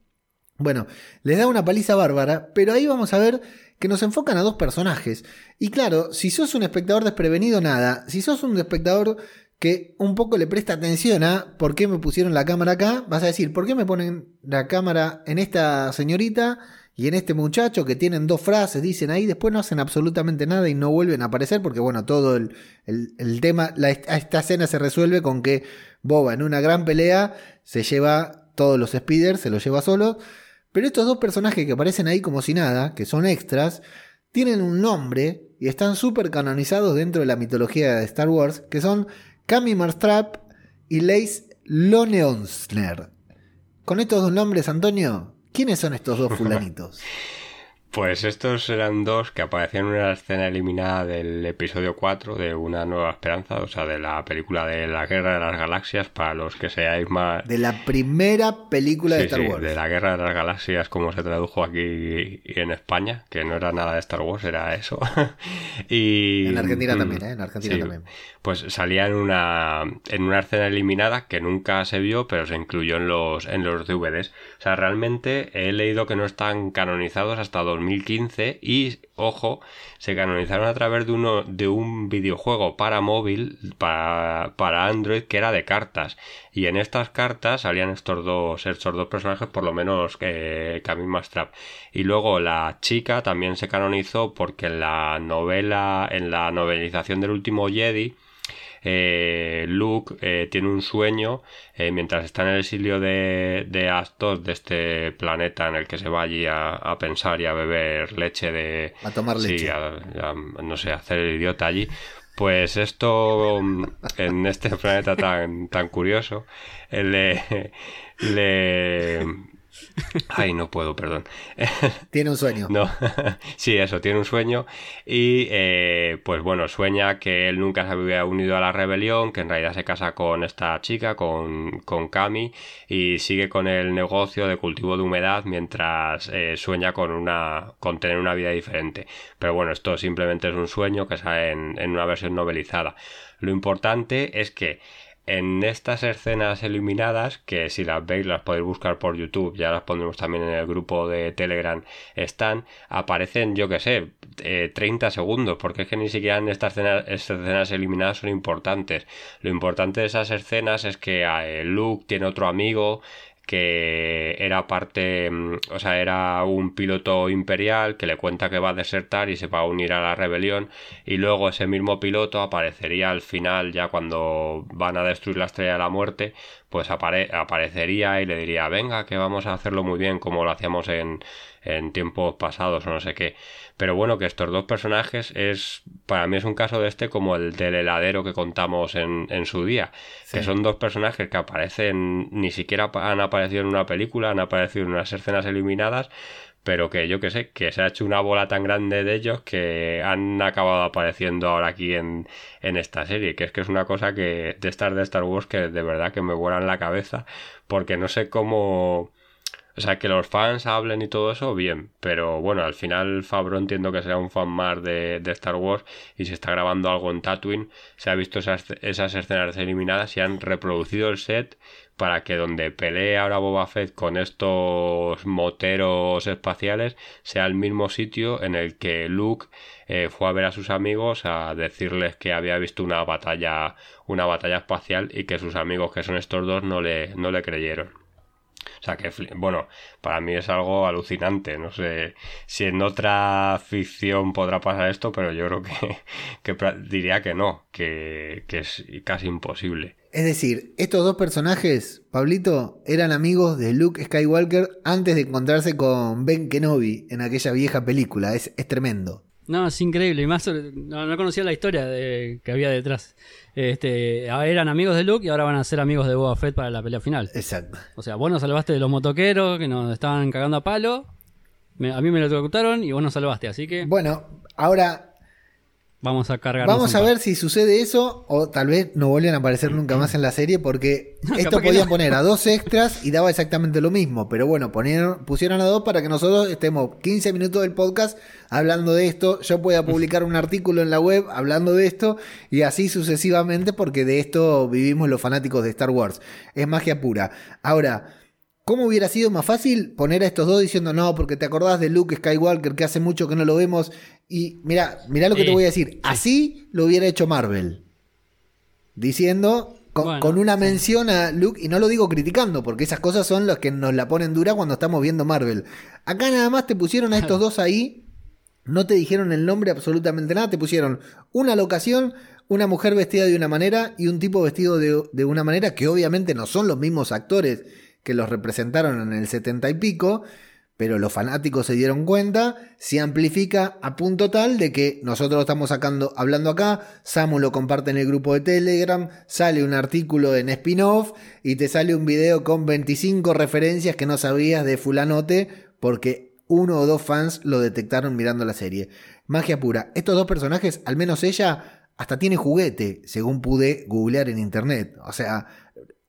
Bueno, les da una paliza bárbara, pero ahí vamos a ver que nos enfocan a dos personajes. Y claro, si sos un espectador desprevenido, nada. Si sos un espectador que un poco le presta atención a por qué me pusieron la cámara acá, vas a decir, ¿por qué me ponen la cámara en esta señorita y en este muchacho que tienen dos frases, dicen ahí, después no hacen absolutamente nada y no vuelven a aparecer porque bueno, todo el, tema, esta escena se resuelve con que Boba en una gran pelea se lleva todos los speeders, se los lleva solo, pero estos dos personajes que aparecen ahí como si nada, que son extras, tienen un nombre y están súper canonizados dentro de la mitología de Star Wars, que son Cami Marstrap y Lace Loneonsner. Con estos dos nombres, Antonio, ¿Quiénes son estos dos fulanitos? Pues estos eran dos que aparecían en una escena eliminada del episodio 4 de Una Nueva Esperanza, o sea, de la película de la Guerra de las Galaxias, para los que seáis más... De la primera película de Star Wars. de la Guerra de las Galaxias, como se tradujo aquí en España, que no era nada de Star Wars, era eso. y... En Argentina también, ¿eh? En Argentina también. Pues salía en una, en una escena eliminada que nunca se vio, pero se incluyó en los, en los DVDs. O sea, realmente he leído que no están canonizados hasta 2015 y, ojo, se canonizaron a través de, uno, de un videojuego para móvil, para, para Android, que era de cartas. Y en estas cartas salían estos dos, estos dos personajes, por lo menos que Camille Mastrap. Y luego la chica también se canonizó porque en la novela, en la novelización del último Jedi, eh, Luke eh, tiene un sueño eh, mientras está en el exilio de, de Astos, de este planeta en el que se va allí a, pensar y a beber leche de... A tomar leche. no sé, hacer el idiota allí. Pues esto, en este planeta tan, tan curioso, le, le, Ay, no puedo, perdón. Tiene un sueño. No, sí, eso, tiene un sueño. Y eh, pues bueno, sueña que él nunca se había unido a la rebelión, que en realidad se casa con esta chica, con, con Cami, y sigue con el negocio de cultivo de humedad mientras eh, sueña con, una, con tener una vida diferente. Pero bueno, esto simplemente es un sueño que sale en, en una versión novelizada. Lo importante es que en estas escenas eliminadas, que si las veis las podéis buscar por YouTube, ya las pondremos también en el grupo de Telegram, están, aparecen, yo que sé, 30 eh, segundos, porque es que ni siquiera en estas escenas, escenas, eliminadas son importantes. Lo importante de esas escenas es que eh, Luke tiene otro amigo, que era parte, mm, o sea, era un piloto imperial que le cuenta que va a desertar y se va a unir a la rebelión y luego ese mismo piloto aparecería al final ya cuando van a destruir la estrella de la muerte, pues aparecería y le diría, venga, que vamos a hacerlo muy bien como lo hacíamos en, en tiempos pasados o no sé qué. Pero bueno, que estos dos personajes es, para mí es un caso de este como el del heladero que contamos en, en su día, que son dos personajes que aparecen, ni siquiera han aparecido en una película, han aparecido en unas escenas eliminadas, pero que yo que sé, que se ha hecho una bola tan grande de ellos que han acabado apareciendo ahora aquí en, en esta serie, que es que es una cosa que de estas de Star Wars que de verdad que me vuelan la cabeza, porque no sé cómo o sea, que los fans hablen y todo eso, bien. Pero bueno, al final Fabro entiendo que sea un fan más de, Star Wars y se está grabando algo en Tatooine. Se ha visto esas, esas escenas eliminadas y han reproducido el set para que donde pelee ahora Boba Fett con estos moteros espaciales sea el mismo sitio en el que Luke eh, fue a ver a sus amigos a decirles que había visto una batalla una batalla espacial y que sus amigos que son estos dos no le, no le creyeron. O sea que, bueno, para mí es algo alucinante. No sé si en otra ficción podrá pasar esto, pero yo creo que, diría que no, que, que es casi imposible. Es decir, estos dos personajes, Pablito, eran amigos de Luke Skywalker antes de encontrarse con Ben Kenobi en aquella vieja película. Es, es tremendo. No, es increíble. Y más, no, conocía la historia de, que había detrás. Este, eran amigos de Luke y ahora van a ser amigos de Boba Fett para la pelea final. Exacto. O sea, vos nos salvaste de los motoqueros que nos estaban cagando a palo. a mí me lo ejecutaron y vos nos salvaste, así que. Bueno, ahora vamos a cargar. Vamos a ver si sucede eso o tal vez no vuelven a aparecer nunca más en la serie porque esto podían poner a dos extras y daba exactamente lo mismo. Pero bueno, ponieron, pusieron a dos para que nosotros estemos 15 minutos del podcast hablando de esto. Yo pueda publicar un artículo en la web hablando de esto y así sucesivamente porque de esto vivimos los fanáticos de Star Wars. Es magia pura. Ahora... ¿Cómo hubiera sido más fácil poner a estos dos diciendo no, porque te acordás de Luke Skywalker que hace mucho que no lo vemos? Y mira, mira lo que te voy a decir. Así lo hubiera hecho Marvel. Diciendo con, una mención a Luke, y no lo digo criticando, porque esas cosas son las que nos la ponen dura cuando estamos viendo Marvel. Acá nada más te pusieron a estos dos ahí, no te dijeron el nombre absolutamente nada, te pusieron una locación, una mujer vestida de una manera y un tipo vestido de, de una manera que obviamente no son los mismos actores que los representaron en el 70 y pico, pero los fanáticos se dieron cuenta, se amplifica a punto tal de que nosotros estamos sacando, hablando acá, Samu lo comparte en el grupo de Telegram, sale un artículo en spin-off y te sale un video con 25 referencias que no sabías de fulanote porque uno o dos fans lo detectaron mirando la serie. Magia pura. Estos dos personajes, al menos ella, hasta tiene juguete, según pude googlear en internet. O sea,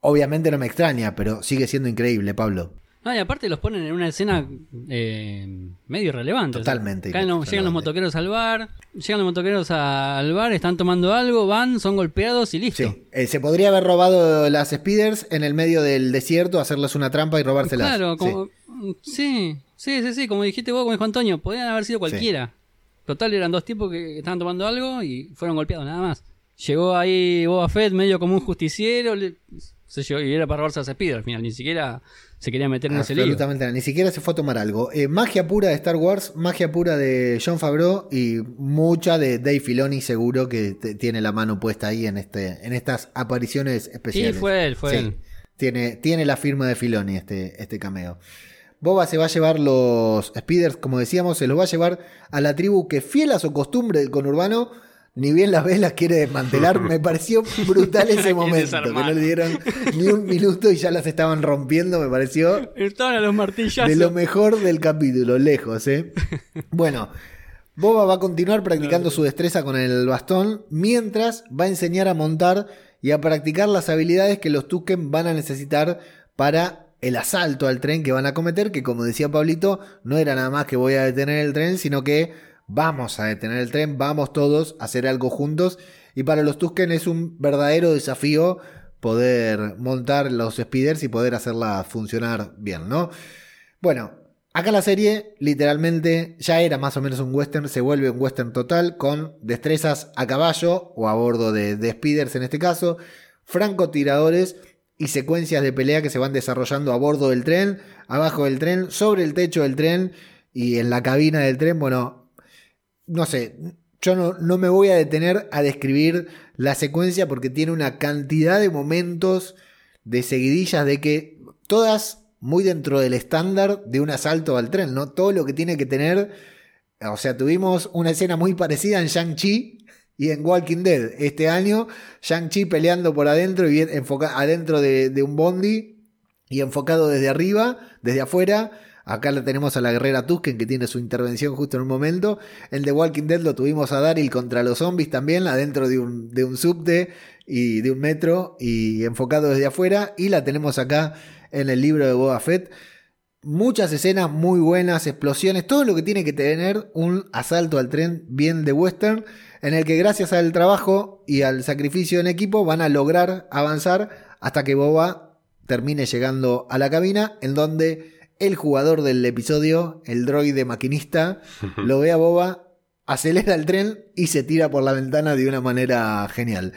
Obviamente no me extraña, pero sigue siendo increíble, Pablo. No, y aparte los ponen en una escena eh, medio relevante. Totalmente. llegan los motoqueros al bar, llegan los motoqueros al bar, están tomando algo, van, son golpeados y listo. Sí. Eh, se podría haber robado las speeders en el medio del desierto, hacerles una trampa y robárselas. Claro, como, sí. sí, sí, sí, como dijiste vos, como dijo Antonio, podrían haber sido cualquiera. Total, eran dos tipos que estaban tomando algo y fueron golpeados, nada más. Llegó ahí Boba Fett medio como un justiciero, y era para robarse a Speeder al final, ni siquiera se quería meter en ese lío. Absolutamente, ni siquiera se fue a tomar algo. Eh, magia pura de Star Wars, magia pura de John Favreau y mucha de Dave Filoni, seguro que tiene la mano puesta ahí en, este, en estas apariciones especiales. Sí, fue él, fue él. Tiene, tiene la firma de Filoni este, este cameo. Boba se va a llevar los speeders, como decíamos, se los va a llevar a la tribu que, fiel a su costumbre del conurbano, ni bien las velas quiere desmantelar. Me pareció brutal ese momento, que no le dieron ni un minuto y ya las estaban rompiendo, me pareció. Estaban a los martillazos. De lo mejor del capítulo, lejos, ¿eh? Bueno, Boba va a continuar practicando su destreza con el bastón, mientras va a enseñar a montar y a practicar las habilidades que los Tuken van a necesitar para el asalto al tren que van a cometer, que como decía Pablito, no era nada más que voy a detener el tren, sino que vamos a detener el tren, vamos todos a hacer algo juntos. Y para los Tusken es un verdadero desafío poder montar los speeders y poder hacerla funcionar bien, ¿no? Bueno, acá la serie literalmente ya era más o menos un western, se vuelve un western total con destrezas a caballo o a bordo de, de speeders en este caso, francotiradores y secuencias de pelea que se van desarrollando a bordo del tren, abajo del tren, sobre el techo del tren y en la cabina del tren. Bueno, no sé, yo no, me voy a detener a describir la secuencia porque tiene una cantidad de momentos, de seguidillas, de que todas muy dentro del estándar de un asalto al tren, ¿no? Todo lo que tiene que tener. O sea, tuvimos una escena muy parecida en Shang-Chi y en Walking Dead este año. Shang-Chi peleando por adentro y bien enfocado adentro de, de un bondi y enfocado desde arriba, desde afuera Acá la tenemos a la guerrera Tusken que tiene su intervención justo en un momento. El de Walking Dead lo tuvimos a Daryl contra los zombies también, adentro de un, de un subte y de un metro y enfocado desde afuera. Y la tenemos acá en el libro de Boba Fett. Muchas escenas muy buenas, explosiones, todo lo que tiene que tener un asalto al tren bien de western, en el que gracias al trabajo y al sacrificio en equipo van a lograr avanzar hasta que Boba termine llegando a la cabina, en donde el jugador del episodio, el droide maquinista, lo ve a Boba, acelera el tren y se tira por la ventana de una manera genial.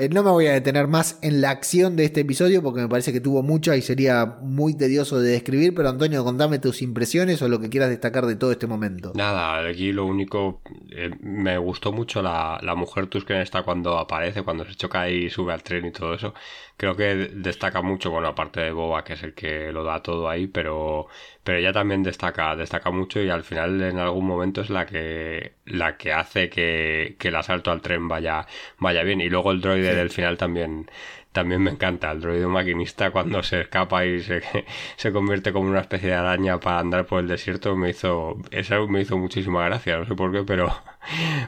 Eh, no me voy a detener más en la acción de este episodio porque me parece que tuvo mucha y sería muy tedioso de describir, pero Antonio, contame tus impresiones o lo que quieras destacar de todo este momento. Nada, aquí lo único, eh, me gustó mucho la, la mujer Tusken esta cuando aparece, cuando se choca y sube al tren y todo eso. Creo que destaca mucho, bueno, aparte de Boba, que es el que lo da todo ahí, pero, pero ella también destaca, destaca mucho y al final en algún momento es la que, la que hace que, que el asalto al tren vaya, vaya bien. Y luego el droide del final también, también me encanta. El droide maquinista cuando se escapa y se, se convierte como una especie de araña para andar por el desierto me hizo, eso me hizo muchísima gracia, no sé por qué, pero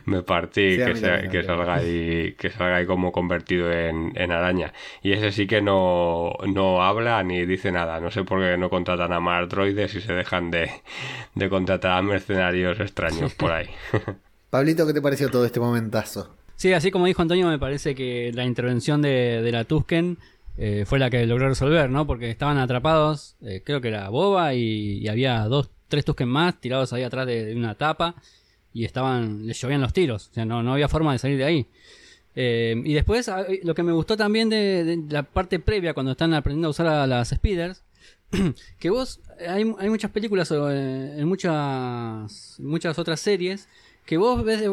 me partí que, que, salga ahí, que salga ahí como convertido en, en, araña. Y ese sí que no, no habla ni dice nada. No sé por qué no contratan a más droides y se dejan de, de contratar a mercenarios extraños por ahí. Pablito, ¿qué te pareció todo este momentazo? Sí, así como dijo Antonio, me parece que la intervención de, la Tusken eh, fue la que logró resolver, ¿no? Porque estaban atrapados, eh, creo que era Boba y, había dos, tres Tusken más tirados ahí atrás de, una tapa y estaban, les llovían los tiros, o sea, no, no había forma de salir de ahí. Eh, y después, ah, lo que me gustó también de, la parte previa, cuando están aprendiendo a usar a las speeders, que vos, hay, hay muchas películas en muchas, muchas otras series que vos ves,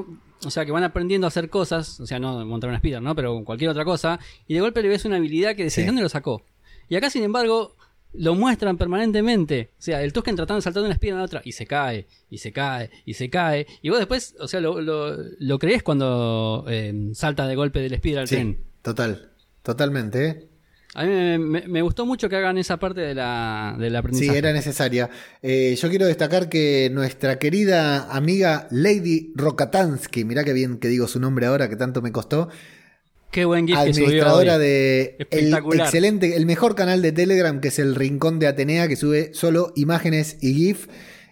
o sea, que van aprendiendo a hacer cosas, o sea, no montar una speeder, ¿no? Pero cualquier otra cosa, y de golpe le ves una habilidad que decís, ¿dónde lo sacó? Y acá, sin embargo, lo muestran permanentemente. O sea, el Tusken tratando de saltar de una speeder a la otra, y se cae, y se cae, y se cae. Y vos después, o sea, lo, lo, crees cuando eh, salta de golpe del speeder al sí, Total, totalmente, ¿eh? A mí me, gustó mucho que hagan esa parte de la, de la aprendizaje. Sí, era necesaria. Eh, yo quiero destacar que nuestra querida amiga Lady Rokatansky, mirá qué bien que digo su nombre ahora, que tanto me costó. Qué buen GIF Administradora de el excelente, el mejor canal de Telegram, que es el Rincón de Atenea, que sube solo imágenes y GIF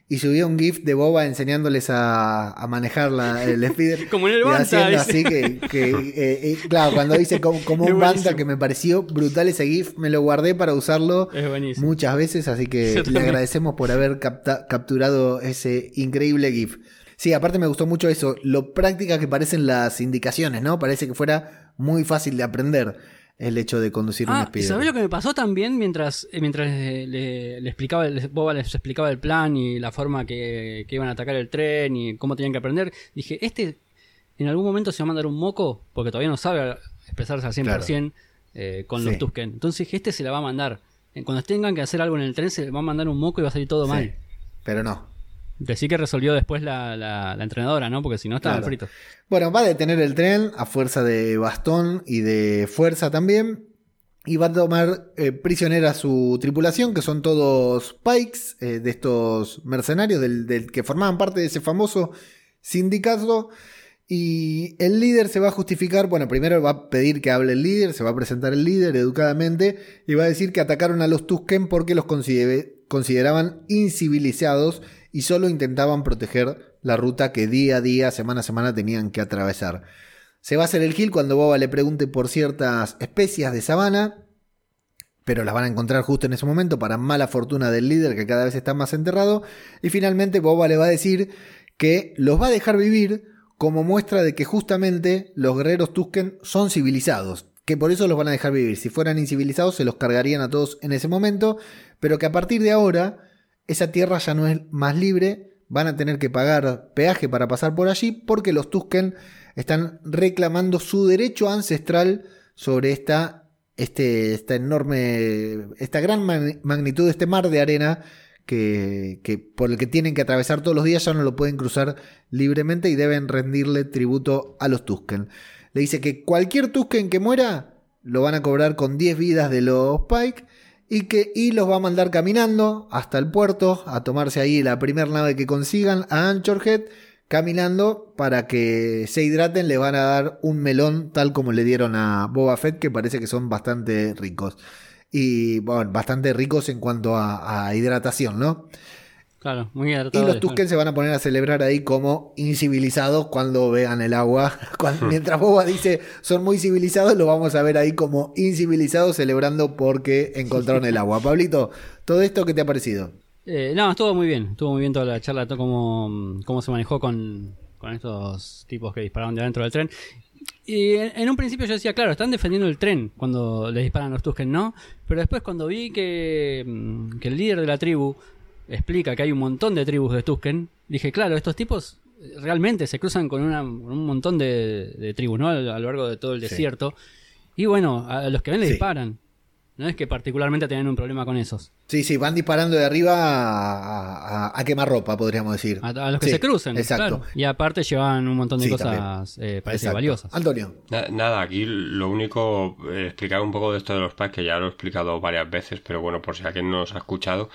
y subió un GIF de Boba enseñándoles a, manejar la, el speeder. como en el Banta. así que, eh, eh, claro, cuando dice como, un Banta que me pareció brutal ese GIF, me lo guardé para usarlo muchas veces, así que le agradecemos por haber capturado ese increíble GIF. Sí, aparte me gustó mucho eso, lo práctica que parecen las indicaciones, ¿no? Parece que fuera muy fácil de aprender el hecho de conducir ah, un speeder. ¿Sabés lo que me pasó también mientras, eh, mientras le, explicaba, Boba les explicaba el plan y la forma que, iban a atacar el tren y cómo tenían que aprender? Dije, este en algún momento se va a mandar un moco porque todavía no sabe expresarse al 100% eh, con los Tusken. Entonces dije, este se la va a mandar. Cuando tengan que hacer algo en el tren se va a mandar un moco y va a salir todo mal. Pero no. Decí que resolvió después la, la, entrenadora, ¿no? Porque si no estaba frito. Bueno, va a detener el tren a fuerza de bastón y de fuerza también. Y va a tomar eh, prisionera a su tripulación, que son todos Pikes, eh, de estos mercenarios del, que formaban parte de ese famoso sindicato. Y el líder se va a justificar, bueno, primero va a pedir que hable el líder, se va a presentar el líder educadamente y va a decir que atacaron a los Tusken porque los consideraban incivilizados y solo intentaban proteger la ruta que día a día, semana a semana tenían que atravesar. Se va a hacer el gil cuando Boba le pregunte por ciertas especies de sabana, pero las van a encontrar justo en ese momento para mala fortuna del líder que cada vez está más enterrado. Y finalmente Boba le va a decir que los va a dejar vivir como muestra de que justamente los guerreros Tusken son civilizados, que por eso los van a dejar vivir. Si fueran incivilizados se los cargarían a todos en ese momento, pero que a partir de ahora esa tierra ya no es más libre, van a tener que pagar peaje para pasar por allí porque los Tusken están reclamando su derecho ancestral sobre esta, este, esta enorme, esta gran magnitud este mar de arena que, que, por el que tienen que atravesar todos los días, ya no lo pueden cruzar libremente y deben rendirle tributo a los Tusken. Le dice que cualquier Tusken que muera lo van a cobrar con 10 vidas de los Pike y que y los va a mandar caminando hasta el puerto a tomarse ahí la primera nave que consigan a Anchorhead caminando para que se hidraten le van a dar un melón tal como le dieron a Boba Fett que parece que son bastante ricos y bueno, bastante ricos en cuanto a, a hidratación, ¿no? Y los Tusken se van a poner a celebrar ahí como incivilizados cuando vean el agua. mientras Boba dice son muy civilizados, lo vamos a ver ahí como incivilizados celebrando porque encontraron el agua. Pablito, ¿todo esto qué te ha parecido? Eh, no, estuvo muy bien. Estuvo muy bien toda la charla, todo cómo, cómo se manejó con, con estos tipos que dispararon de adentro del tren. Y en, un principio yo decía, claro, están defendiendo el tren cuando les disparan los Tusken, ¿no? Pero después cuando vi que, mm, que el líder de la tribu explica que hay un montón de tribus de Tusken, dije, claro, estos tipos realmente se cruzan con, un montón de, tribus, ¿no? A, lo largo de todo el desierto. Y bueno, a los que ven le disparan. No es que particularmente tengan un problema con esos. Sí, sí, van disparando de arriba a, a, a quemar ropa, podríamos decir. A, a los que Sí, se crucen. Exacto. claro. Y aparte llevan un montón de Sí, cosas eh, valiosas. Antonio. Na- Nada, aquí lo único, eh, explicar un poco de esto de los packs, que ya lo he explicado varias veces, pero bueno, por si alguien no nos ha escuchado,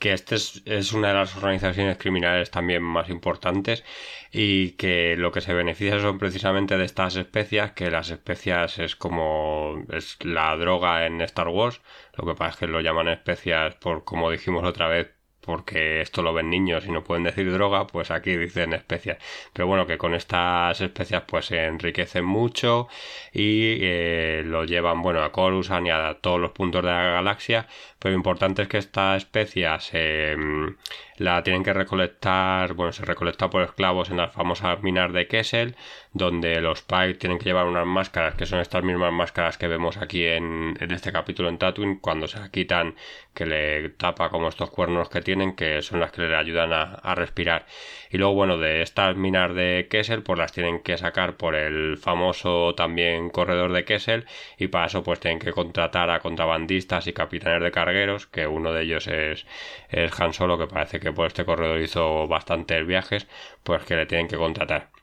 que este es, es una de las organizaciones criminales también más importantes y que lo que se beneficia son precisamente de estas especias, que las especias es como es la droga en Star Wars, lo que pasa es que lo llaman especias por, como dijimos otra vez, porque esto lo ven niños y no pueden decir droga, pues aquí dicen especias. Pero bueno, que con estas especias pues se enriquecen mucho y eh, lo llevan, bueno, a Coruscant y a todos los puntos de la galaxia. Lo importante es que esta especia se, mm, la tienen que recolectar, bueno, se recolecta por esclavos en las famosas minas de Kessel, donde los Pike tienen que llevar unas máscaras, que son estas mismas máscaras que vemos aquí en, este capítulo en Tatooine, cuando se la quitan, que le tapa como estos cuernos que tienen, que son las que le ayudan a respirar. Y luego, bueno, de estas minas de Kessel, pues las tienen que sacar por el famoso también corredor de Kessel, y para eso pues tienen que contratar a contrabandistas y capitanes de cargueros, que uno de ellos es, es Han Solo, que parece que por este corredor hizo bastantes viajes, pues que le tienen que contratar.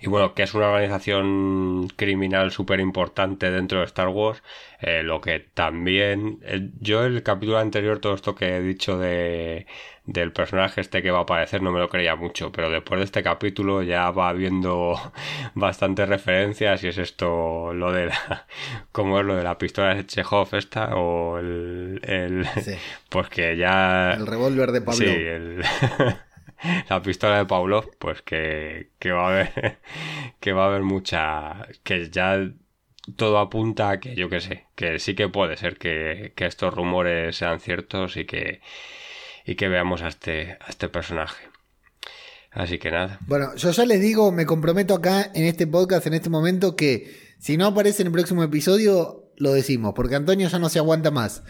Y bueno, que es una organización criminal súper importante dentro de Star Wars, eh, lo que también... eh, yo el capítulo anterior, todo esto que he dicho de, del personaje este que va a aparecer, no me lo creía mucho, pero después de este capítulo ya va habiendo bastantes referencias y es esto lo de la... como es lo de la pistola de Chekhov esta o el... el Sí. pues que ya... El revólver de Pablo. Sí, el- la pistola de Pavlov, pues que, que va a haber que va a haber mucha que ya todo apunta a que yo que sé, que sí que puede ser que, que estos rumores sean ciertos y que y que veamos a este a este personaje. Así que nada. Bueno, yo ya les digo, me comprometo acá en este podcast, en este momento, que si no aparece en el próximo episodio, lo decimos, porque Antonio ya no se aguanta más.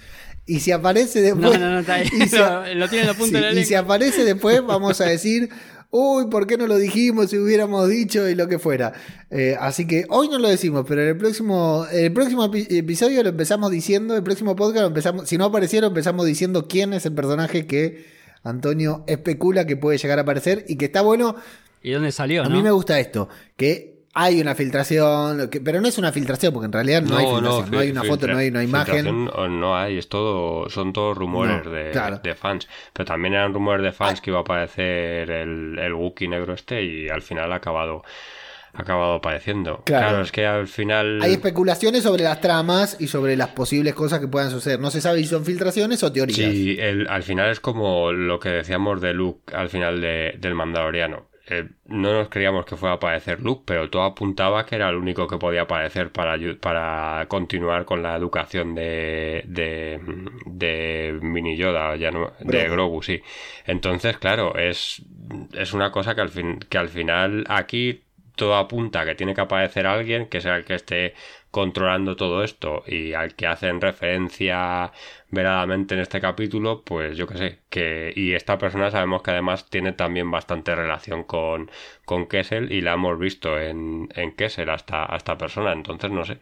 Y si aparece No, después. no, no, está ahí. y si- Lo, lo tiene en la punta sí, de la y si aparece después, vamos a decir, uy, ¿por qué no lo dijimos si hubiéramos dicho y lo que fuera? Eh, así que hoy no lo decimos, pero en el próximo, el próximo epi- episodio lo empezamos diciendo, el próximo podcast lo empezamos, si no apareciera, empezamos diciendo quién es el personaje que Antonio especula que puede llegar a aparecer y que está bueno. ¿Y dónde salió? A no? mí me gusta esto, que hay una filtración, pero no es una filtración, porque en realidad no, hay filtración, no, hay una foto, no hay una imagen. No hay, es todo, son todos rumores No, de, claro. de fans. Pero también eran rumores de fans que iba a aparecer el, el Wookiee negro este y al final ha acabado, ha acabado apareciendo. Claro. Claro. es que al final. Hay especulaciones sobre las tramas y sobre las posibles cosas que puedan suceder. No se sabe si son filtraciones o teorías. Sí, el- al final es como lo que decíamos de Luke al final de- del Mandaloriano. Eh, no nos creíamos que fuera a aparecer Luke, pero todo apuntaba que era el único que podía aparecer para, para continuar con la educación de, de, de Mini Yoda, ya no, de Grogu. Sí. Entonces, claro, es, es una cosa que al, fin, que al final aquí todo apunta que tiene que aparecer alguien que sea el que esté controlando todo esto y al que hacen referencia veradamente en este capítulo, pues yo que sé, que y esta persona sabemos que además tiene también bastante relación con, con Kessel y la hemos visto en, en Kessel hasta esta persona, entonces no sé.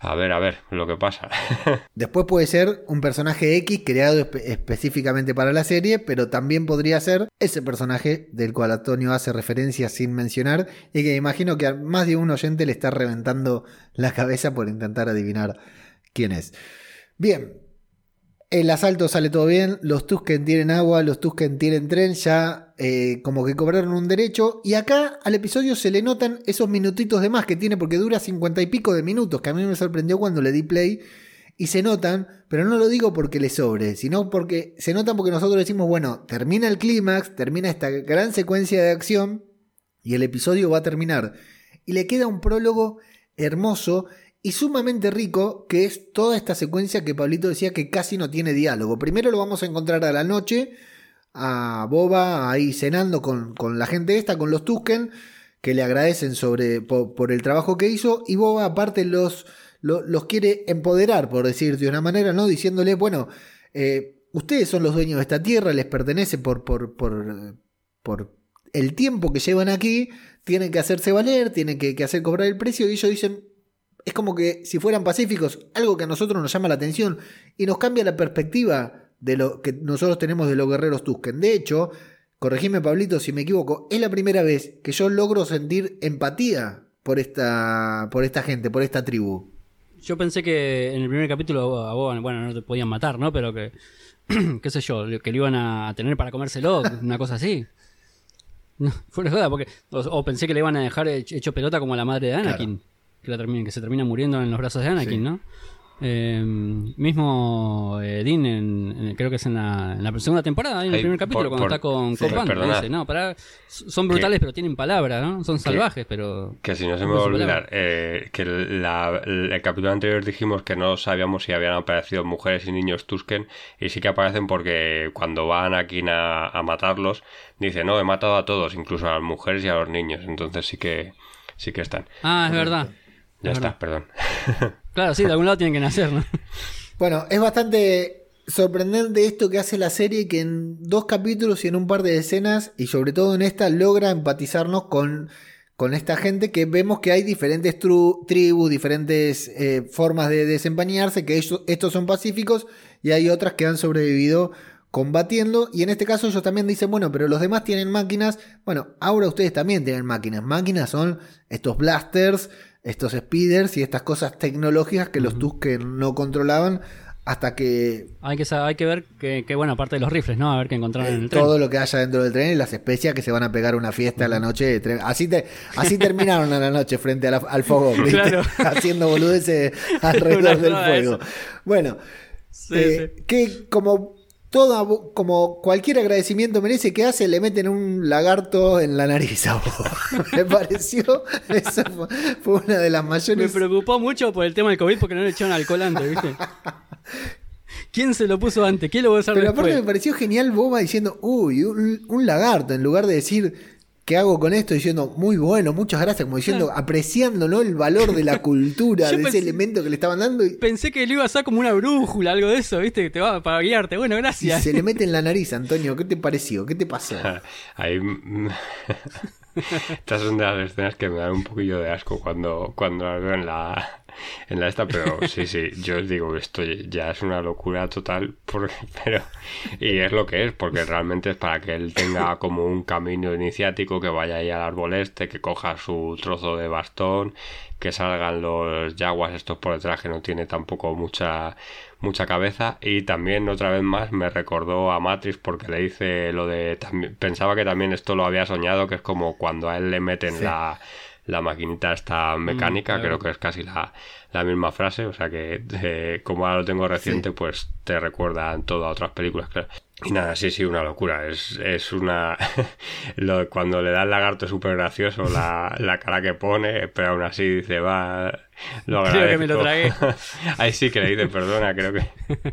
A ver, a ver, lo que pasa. Después puede ser un personaje X creado espe- específicamente para la serie, pero también podría ser ese personaje del cual Antonio hace referencia sin mencionar y que imagino que a más de un oyente le está reventando la cabeza por intentar adivinar quién es. Bien, el asalto sale todo bien, los Tusken tienen agua, los Tusken tienen tren, ya eh, como que cobraron un derecho. Y acá al episodio se le notan esos minutitos de más que tiene, porque dura cincuenta y pico de minutos, que a mí me sorprendió cuando le di play. Y se notan, pero no lo digo porque le sobre, sino porque se notan porque nosotros decimos, bueno, termina el clímax, termina esta gran secuencia de acción y el episodio va a terminar. Y le queda un prólogo hermoso y sumamente rico, que es toda esta secuencia que Pablito decía que casi no tiene diálogo. Primero lo vamos a encontrar a la noche, a Boba ahí cenando con, con la gente esta, con los Tusken, que le agradecen sobre, por, el trabajo que hizo, y Boba aparte los, lo- los quiere empoderar, por decir de una manera, ¿no? Diciéndole, bueno, eh, ustedes son los dueños de esta tierra, les pertenece por, por, por, por el tiempo que llevan aquí, tienen que hacerse valer, tienen que, que hacer cobrar el precio, y ellos dicen, es como que si fueran pacíficos, algo que a nosotros nos llama la atención y nos cambia la perspectiva de lo que nosotros tenemos de los guerreros Tusken. De hecho, corregime Pablito si me equivoco, es la primera vez que yo logro sentir empatía por esta, por esta gente, por esta tribu. Yo pensé que en el primer capítulo a vos, bueno, no te podían matar, ¿no? Pero que, qué sé yo, que lo iban a tener para comérselo, una cosa así. No, fue una joda, porque. O, pensé que le iban a dejar hecho pelota como a la madre de Anakin. Que, la termina, que se termina muriendo en los brazos de Anakin, ¿no? Eh, mismo eh, Dean, en, creo que es en la, en la segunda temporada, en el primer capítulo, cuando está con sí, dice, no, para, son brutales pero tienen palabra, ¿no? Son salvajes, pero... Que si no se me va a olvidar, eh, que el capítulo anterior dijimos que no sabíamos si habían aparecido mujeres y niños Tusken, y sí que aparecen porque cuando van aquí a, a matarlos, dice, no, he matado a todos, incluso a las mujeres y a los niños, entonces sí que, sí que están. Ah, es verdad. Ya está, perdón. Claro, sí, de algún lado tienen que nacer, ¿no? Bueno, es bastante sorprendente esto que hace la serie que en dos capítulos y en un par de escenas, y sobre todo en esta, logra empatizarnos con, con esta gente que vemos que hay diferentes tribus, diferentes eh, formas de desempeñarse, que estos son pacíficos y hay otras que han sobrevivido combatiendo. Y en este caso ellos también dicen, bueno, pero los demás tienen máquinas. Bueno, ahora ustedes también tienen máquinas. Máquinas son estos blasters estos speeders y estas cosas tecnológicas que los Tusken no controlaban hasta que... Hay que, hay que ver que, bueno, aparte de los rifles, ¿no? A ver qué encontraron en el tren. Todo lo que haya dentro del tren y las especias que se van a pegar una fiesta a la noche. Así, te, así terminaron a la noche frente al fogón, Haciendo boludeces alrededor del fuego. Bueno, eh, que como todo como cualquier agradecimiento merece que hace, le meten un lagarto en la nariz a vos. Me pareció, esa fue, una de las mayores. Me preocupó mucho por el tema del COVID porque no le echaron alcohol antes, ¿viste? ¿Quién se lo puso antes? ¿Quién lo va a usar Pero aparte me pareció genial Boba diciendo, uy, un lagarto, en lugar de decir, ¿Qué hago con esto? Diciendo, muy bueno, muchas gracias, como diciendo, apreciando ¿no? el valor de la cultura, de ese elemento que le estaban dando. Pensé que le iba a hacer como una brújula, algo de eso, ¿viste? Que te va para guiarte. Bueno, gracias. Y se le mete en la nariz, Antonio. ¿Qué te pareció? ¿Qué te pasó? Ahí. Estas son de las escenas que me dan un poquillo de asco cuando, cuando las veo en la, en la esta, pero sí, sí, yo os digo, esto ya es una locura total, pero, y es lo que es, porque realmente es para que él tenga como un camino iniciático, que vaya ahí al árbol este, que coja su trozo de bastón, que salgan los yaguas estos por detrás, que no tiene tampoco mucha mucha cabeza. Y también otra vez más me recordó a Matrix porque le dice lo de pensaba que también esto lo había soñado que es como cuando a él le meten la la maquinita esta mm, mecánica, creo que es casi la, la, misma frase, o sea que eh, como ahora lo tengo reciente, pues te recuerda en todas otras películas, claro. Y nada, sí, sí, una locura. Es, es una. cuando le da el lagarto es súper gracioso la, la, cara que pone, pero aún así dice, va. Lo creo que me lo tragué. Ahí sí que le dice, perdona, creo que,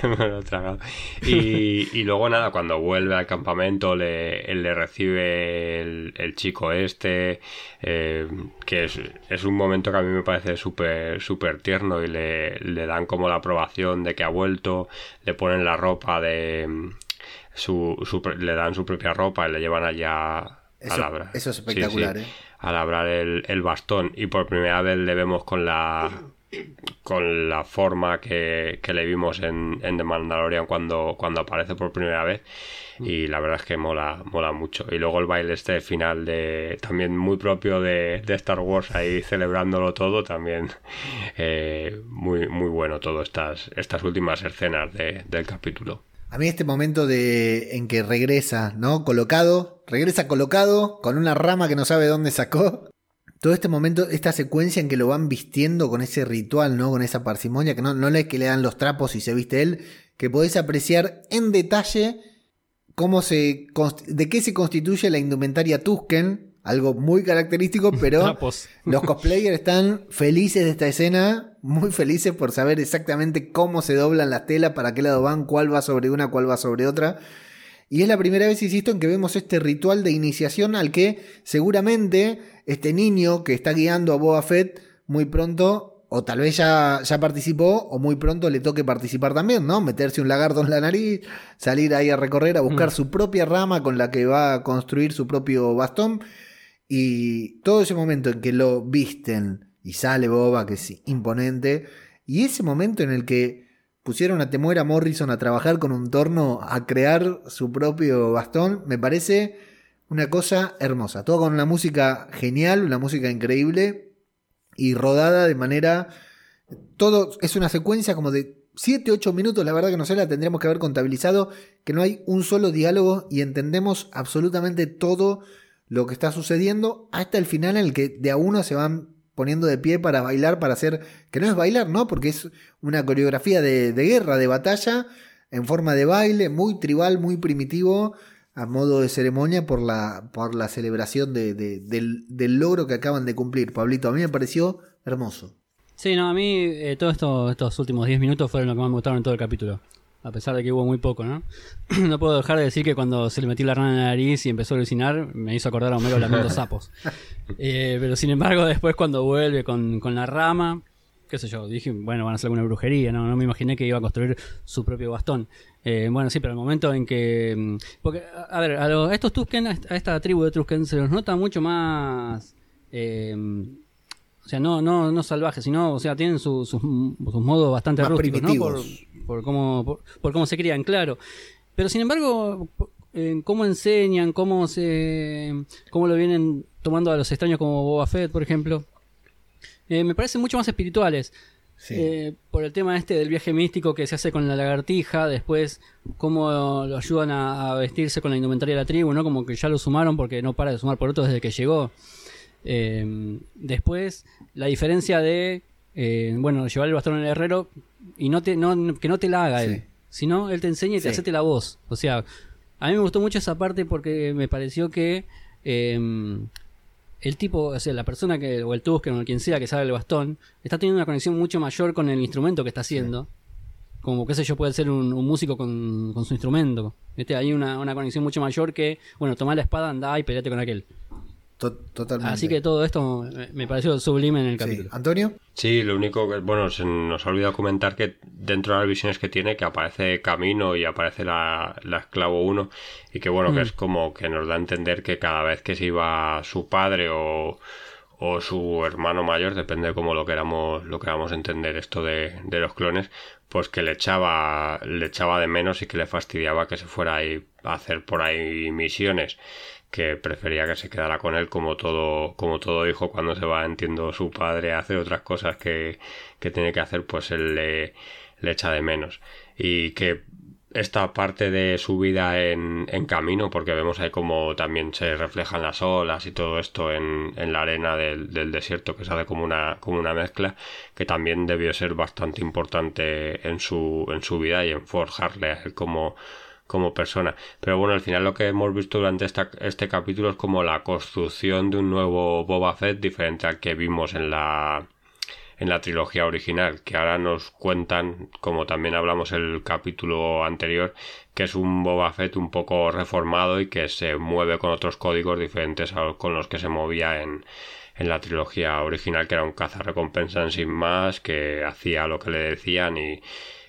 que me lo he tragado. Y, y, luego nada, cuando vuelve al campamento, le, le recibe el, el, chico este, eh, que es, es, un momento que a mí me parece súper súper tierno y le, le dan como la aprobación de que ha vuelto, le ponen la ropa de su, le dan su propia ropa y le llevan allá a labrar. Eso es espectacular, ¿eh? A labrar el, bastón. Y por primera vez le vemos con la con la forma que, le vimos en, en, The Mandalorian cuando, cuando aparece por primera vez y la verdad es que mola, mola mucho y luego el baile este final de también muy propio de, Star Wars ahí celebrándolo todo también eh, muy, muy bueno todo estas, estas últimas escenas del capítulo a mí este momento de en que regresa, ¿no? Colocado, regresa colocado con una rama que no sabe dónde sacó. Todo este momento, esta secuencia en que lo van vistiendo con ese ritual, ¿no? Con esa parsimonia, que no, no que le dan los trapos y se viste él, que podés apreciar en detalle cómo se, de qué se constituye la indumentaria Tusken, algo muy característico, pero los cosplayers están felices de esta escena, muy felices por saber exactamente cómo se doblan las telas, para qué lado van, cuál va sobre una, cuál va sobre otra. Y es la primera vez, insisto, en que vemos este ritual de iniciación al que seguramente este niño que está guiando a Boba Fett muy pronto, o tal vez ya, ya participó, o muy pronto le toque participar también, ¿no? Meterse un lagarto en la nariz, salir ahí a recorrer, a buscar mm. su propia rama con la que va a construir su propio bastón y todo ese momento en que lo visten y sale Boba, que es imponente, y ese momento en el que pusieron a Temuera Morrison a trabajar con un torno, a crear su propio bastón, me parece una cosa hermosa. Todo con una música genial, una música increíble y rodada de manera... Todo es una secuencia como de 7, 8 minutos, la verdad que no sé, la tendremos que haber contabilizado, que no hay un solo diálogo y entendemos absolutamente todo lo que está sucediendo hasta el final en el que de a uno se van poniendo de pie para bailar, para hacer, que no es bailar, ¿no? Porque es una coreografía de, guerra, de batalla, en forma de baile, muy tribal, muy primitivo, a modo de ceremonia por la, por la celebración de, del, del, logro que acaban de cumplir. Pablito, a mí me pareció hermoso. Sí, no, a mí eh, todos esto, estos últimos 10 minutos fueron lo que más me gustaron en todo el capítulo. A pesar de que hubo muy poco, ¿no? no puedo dejar de decir que cuando se le metió la rana en la nariz y empezó a alucinar, me hizo acordar a Homero lamiendo sapos. Eh, pero sin embargo, después cuando vuelve con, con, la rama, qué sé yo, dije, bueno, van a hacer alguna brujería, ¿no? No me imaginé que iba a construir su propio bastón. Eh, bueno, sí, pero el momento en que... Mm, porque, a ver, a, estos Tusken, a esta tribu de Tusken, se los nota mucho más... Eh, o sea, no, no, no salvajes, sino, o sea, tienen sus, sus modos bastante rústicos, ¿no? por cómo, por, cómo se crían, claro. Pero sin embargo, cómo enseñan, cómo se cómo lo vienen tomando a los extraños como Boba Fett, por ejemplo, eh, me parecen mucho más espirituales. Eh, por el tema este del viaje místico que se hace con la lagartija, después cómo lo ayudan a, vestirse con la indumentaria de la tribu, ¿no? Como que ya lo sumaron porque no para de sumar por otro desde que llegó. Eh, después, la diferencia de, bueno, llevar el bastón en el herrero y no te, no, que no te la haga él, sino él te enseña y te hace la voz. O sea, a mí me gustó mucho esa parte porque me pareció que em, el tipo, o sea, la persona que, o el Tusken o quien sea que sabe el bastón, está teniendo una conexión mucho mayor con el instrumento que está haciendo. Como, qué sé yo, puede ser un, músico con, su instrumento. Este, hay una, una, conexión mucho mayor que, bueno, toma la espada, anda y peleate con aquel. Totalmente. Así que todo esto me pareció sublime en el capítulo. ¿Antonio? Sí, lo único que, bueno, se nos ha olvidado comentar que dentro de las visiones que tiene, que aparece Camino y aparece la, Esclavo 1, y que bueno, que mm. es como que nos da a entender que cada vez que se iba su padre o, o su hermano mayor, depende de cómo lo queramos, lo queramos entender esto de, de los clones, pues que le echaba, le echaba de menos y que le fastidiaba que se fuera a hacer por ahí misiones que prefería que se quedara con él como todo, como todo hijo cuando se va, entiendo, su padre a hacer otras cosas que, que tiene que hacer, pues él le, le echa de menos. Y que esta parte de su vida en, en, camino, porque vemos ahí como también se reflejan las olas y todo esto en, en la arena del, del, desierto, que se hace como una, como una mezcla, que también debió ser bastante importante en su, en su vida y en forjarle él como, como persona. Pero bueno, al final lo que hemos visto durante esta, este capítulo es como la construcción de un nuevo Boba Fett diferente al que vimos en la en la trilogía original, que ahora nos cuentan, como también hablamos el capítulo anterior, que es un Boba Fett un poco reformado y que se mueve con otros códigos diferentes a los con los que se movía en, en la trilogía original, que era un cazarrecompensa en sin más, que hacía lo que le decían y,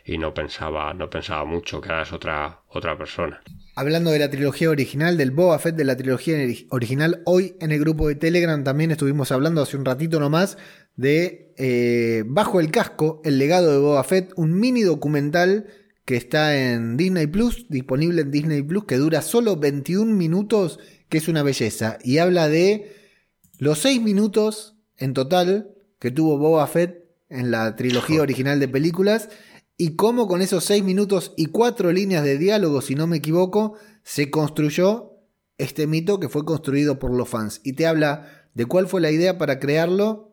y no pensaba, no pensaba mucho, que ahora es otra, otra persona. Hablando de la trilogía original, del Boba Fett de la trilogía original, hoy en el grupo de Telegram también estuvimos hablando hace un ratito nomás de eh, Bajo el Casco, el legado de Boba Fett, un mini documental que está en Disney Plus, disponible en Disney Plus, que dura solo 21 minutos, que es una belleza, y habla de los 6 minutos en total que tuvo Boba Fett en la trilogía original de películas y cómo con esos seis minutos y cuatro líneas de diálogo, si no me equivoco, se construyó este mito que fue construido por los fans. Y te habla de cuál fue la idea para crearlo,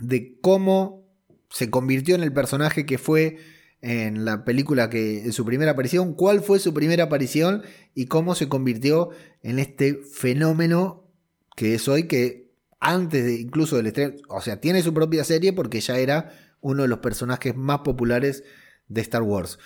de cómo se convirtió en el personaje que fue en la película que en su primera aparición, cuál fue su primera aparición y cómo se convirtió en este fenómeno que es hoy que antes de incluso del estreno, o sea, tiene su propia serie porque ya era uno de los personajes más populares de Star Wars.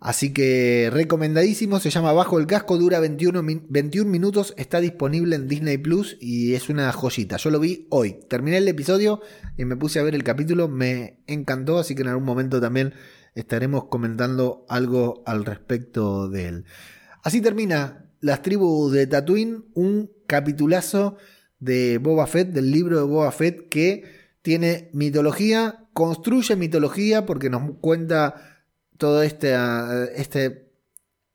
Así que recomendadísimo, se llama Bajo el Casco, dura 21, 21, minutos, está disponible en Disney Plus y es una joyita. Yo lo vi hoy, terminé el episodio y me puse a ver el capítulo, me encantó, así que en algún momento también estaremos comentando algo al respecto de él. Así termina Las tribus de Tatooine, un capitulazo de Boba Fett, del libro de Boba Fett que tiene mitología, construye mitología porque nos cuenta todo este, ah, este,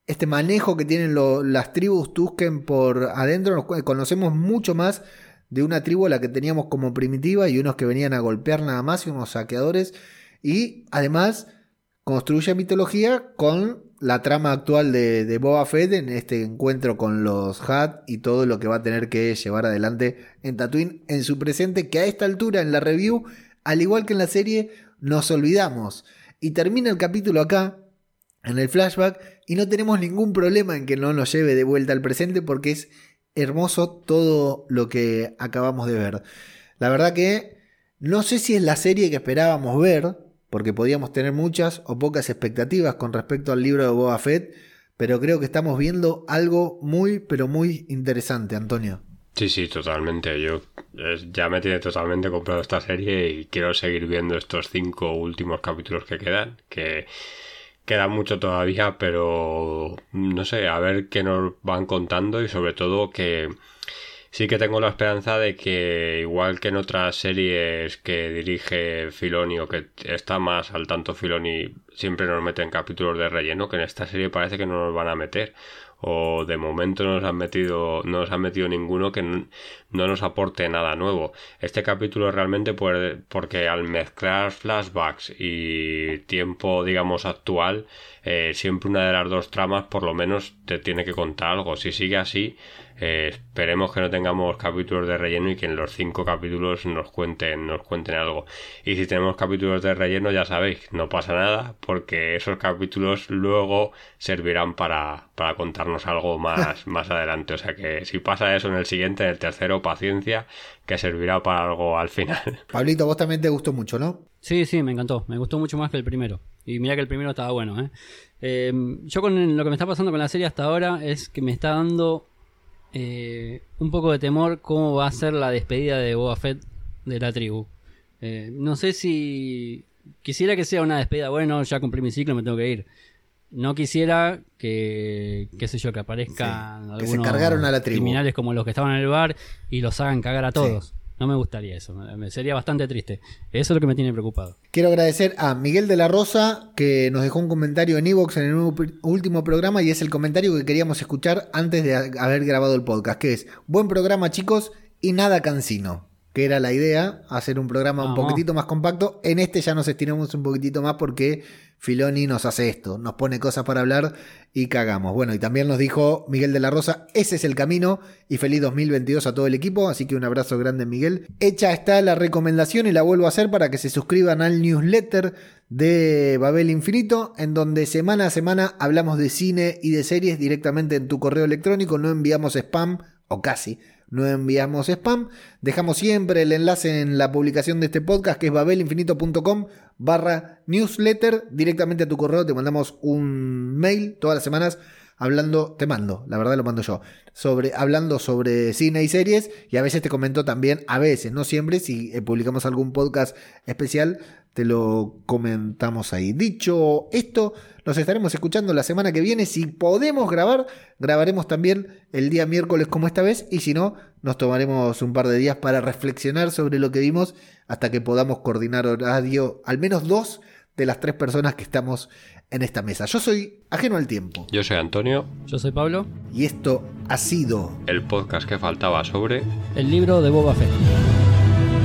este manejo que tienen las tribus Tusken por adentro. Nos conocemos mucho más de una tribu a la que teníamos como primitiva y unos que venían a golpear nada más y unos saqueadores. Y además construye mitología con la trama actual de, de Boba Fett en este encuentro con los Hat y todo lo que va a tener que llevar adelante en Tatooine en su presente, que a esta altura en la review, al igual que en la serie, nos olvidamos. Y termina el capítulo acá, en el flashback, y no tenemos ningún problema en que no nos lleve de vuelta al presente porque es hermoso todo lo que acabamos de ver. La verdad que no sé si es la serie que esperábamos ver, porque podíamos tener muchas o pocas expectativas con respecto al libro de Boba Fett, pero creo que estamos viendo algo muy, pero muy interesante, Antonio. Sí, sí, totalmente. Yo ya me tiene totalmente comprado esta serie y quiero seguir viendo estos cinco últimos capítulos que quedan, que queda mucho todavía, pero no sé, a ver qué nos van contando y sobre todo que sí que tengo la esperanza de que igual que en otras series que dirige Filoni o que está más al tanto Filoni siempre nos meten capítulos de relleno, que en esta serie parece que no nos van a meter o de momento no nos han metido no metido ninguno que no, no nos aporte nada nuevo. Este capítulo realmente puede, porque al mezclar flashbacks y tiempo digamos actual eh, siempre una de las dos tramas por lo menos te tiene que contar algo. Si sigue así eh, esperemos que no tengamos capítulos de relleno y que en los cinco capítulos nos cuenten nos cuenten algo y si tenemos capítulos de relleno ya sabéis no pasa nada porque esos capítulos luego servirán para, para contarnos algo más más adelante o sea que si pasa eso en el siguiente en el tercero paciencia que servirá para algo al final Pablito, vos también te gustó mucho, ¿no? Sí, sí, me encantó. Me gustó mucho más que el primero. Y mira que el primero estaba bueno, ¿eh? Eh, yo con lo que me está pasando con la serie hasta ahora es que me está dando eh, un poco de temor cómo va a ser la despedida de Boba Fett de la tribu. Eh, no sé si quisiera que sea una despedida, bueno, ya cumplí mi ciclo, me tengo que ir. No quisiera que, qué sé yo, que aparezcan que se algunos cargaron a la tribu. criminales como los que estaban en el bar y los hagan cagar a todos. No me gustaría eso, me- sería bastante triste. Eso es lo que me tiene preocupado. Quiero agradecer a Miguel de la Rosa que nos dejó un comentario en Evox en el último programa y es el comentario que queríamos escuchar antes de ha- haber grabado el podcast, que es buen programa chicos y nada cansino, que era la idea, hacer un programa un poquitito más compacto. En este ya nos estiramos un poquitito más porque Filoni nos hace esto, nos pone cosas para hablar y cagamos. Bueno, y también nos dijo Miguel de la Rosa, ese es el camino y feliz 2022 a todo el equipo, así que un abrazo grande Miguel. Hecha está la recomendación y la vuelvo a hacer para que se suscriban al newsletter de Babel Infinito, en donde semana a semana hablamos de cine y de series directamente en tu correo electrónico, no enviamos spam o casi. No enviamos spam. Dejamos siempre el enlace en la publicación de este podcast que es babelinfinito.com barra newsletter. Directamente a tu correo te mandamos un mail todas las semanas hablando, te mando, la verdad lo mando yo, sobre, hablando sobre cine y series y a veces te comento también, a veces, no siempre, si eh, publicamos algún podcast especial, te lo comentamos ahí. Dicho esto, nos estaremos escuchando la semana que viene. Si podemos grabar, grabaremos también el día miércoles como esta vez. Y si no, nos tomaremos un par de días para reflexionar sobre lo que vimos hasta que podamos coordinar horario, al menos dos de las tres personas que estamos en esta mesa. Yo soy ajeno al tiempo. yo soy Antonio Yo soy Pablo, Y esto ha sido... el podcast que faltaba sobre el libro de Boba Fett.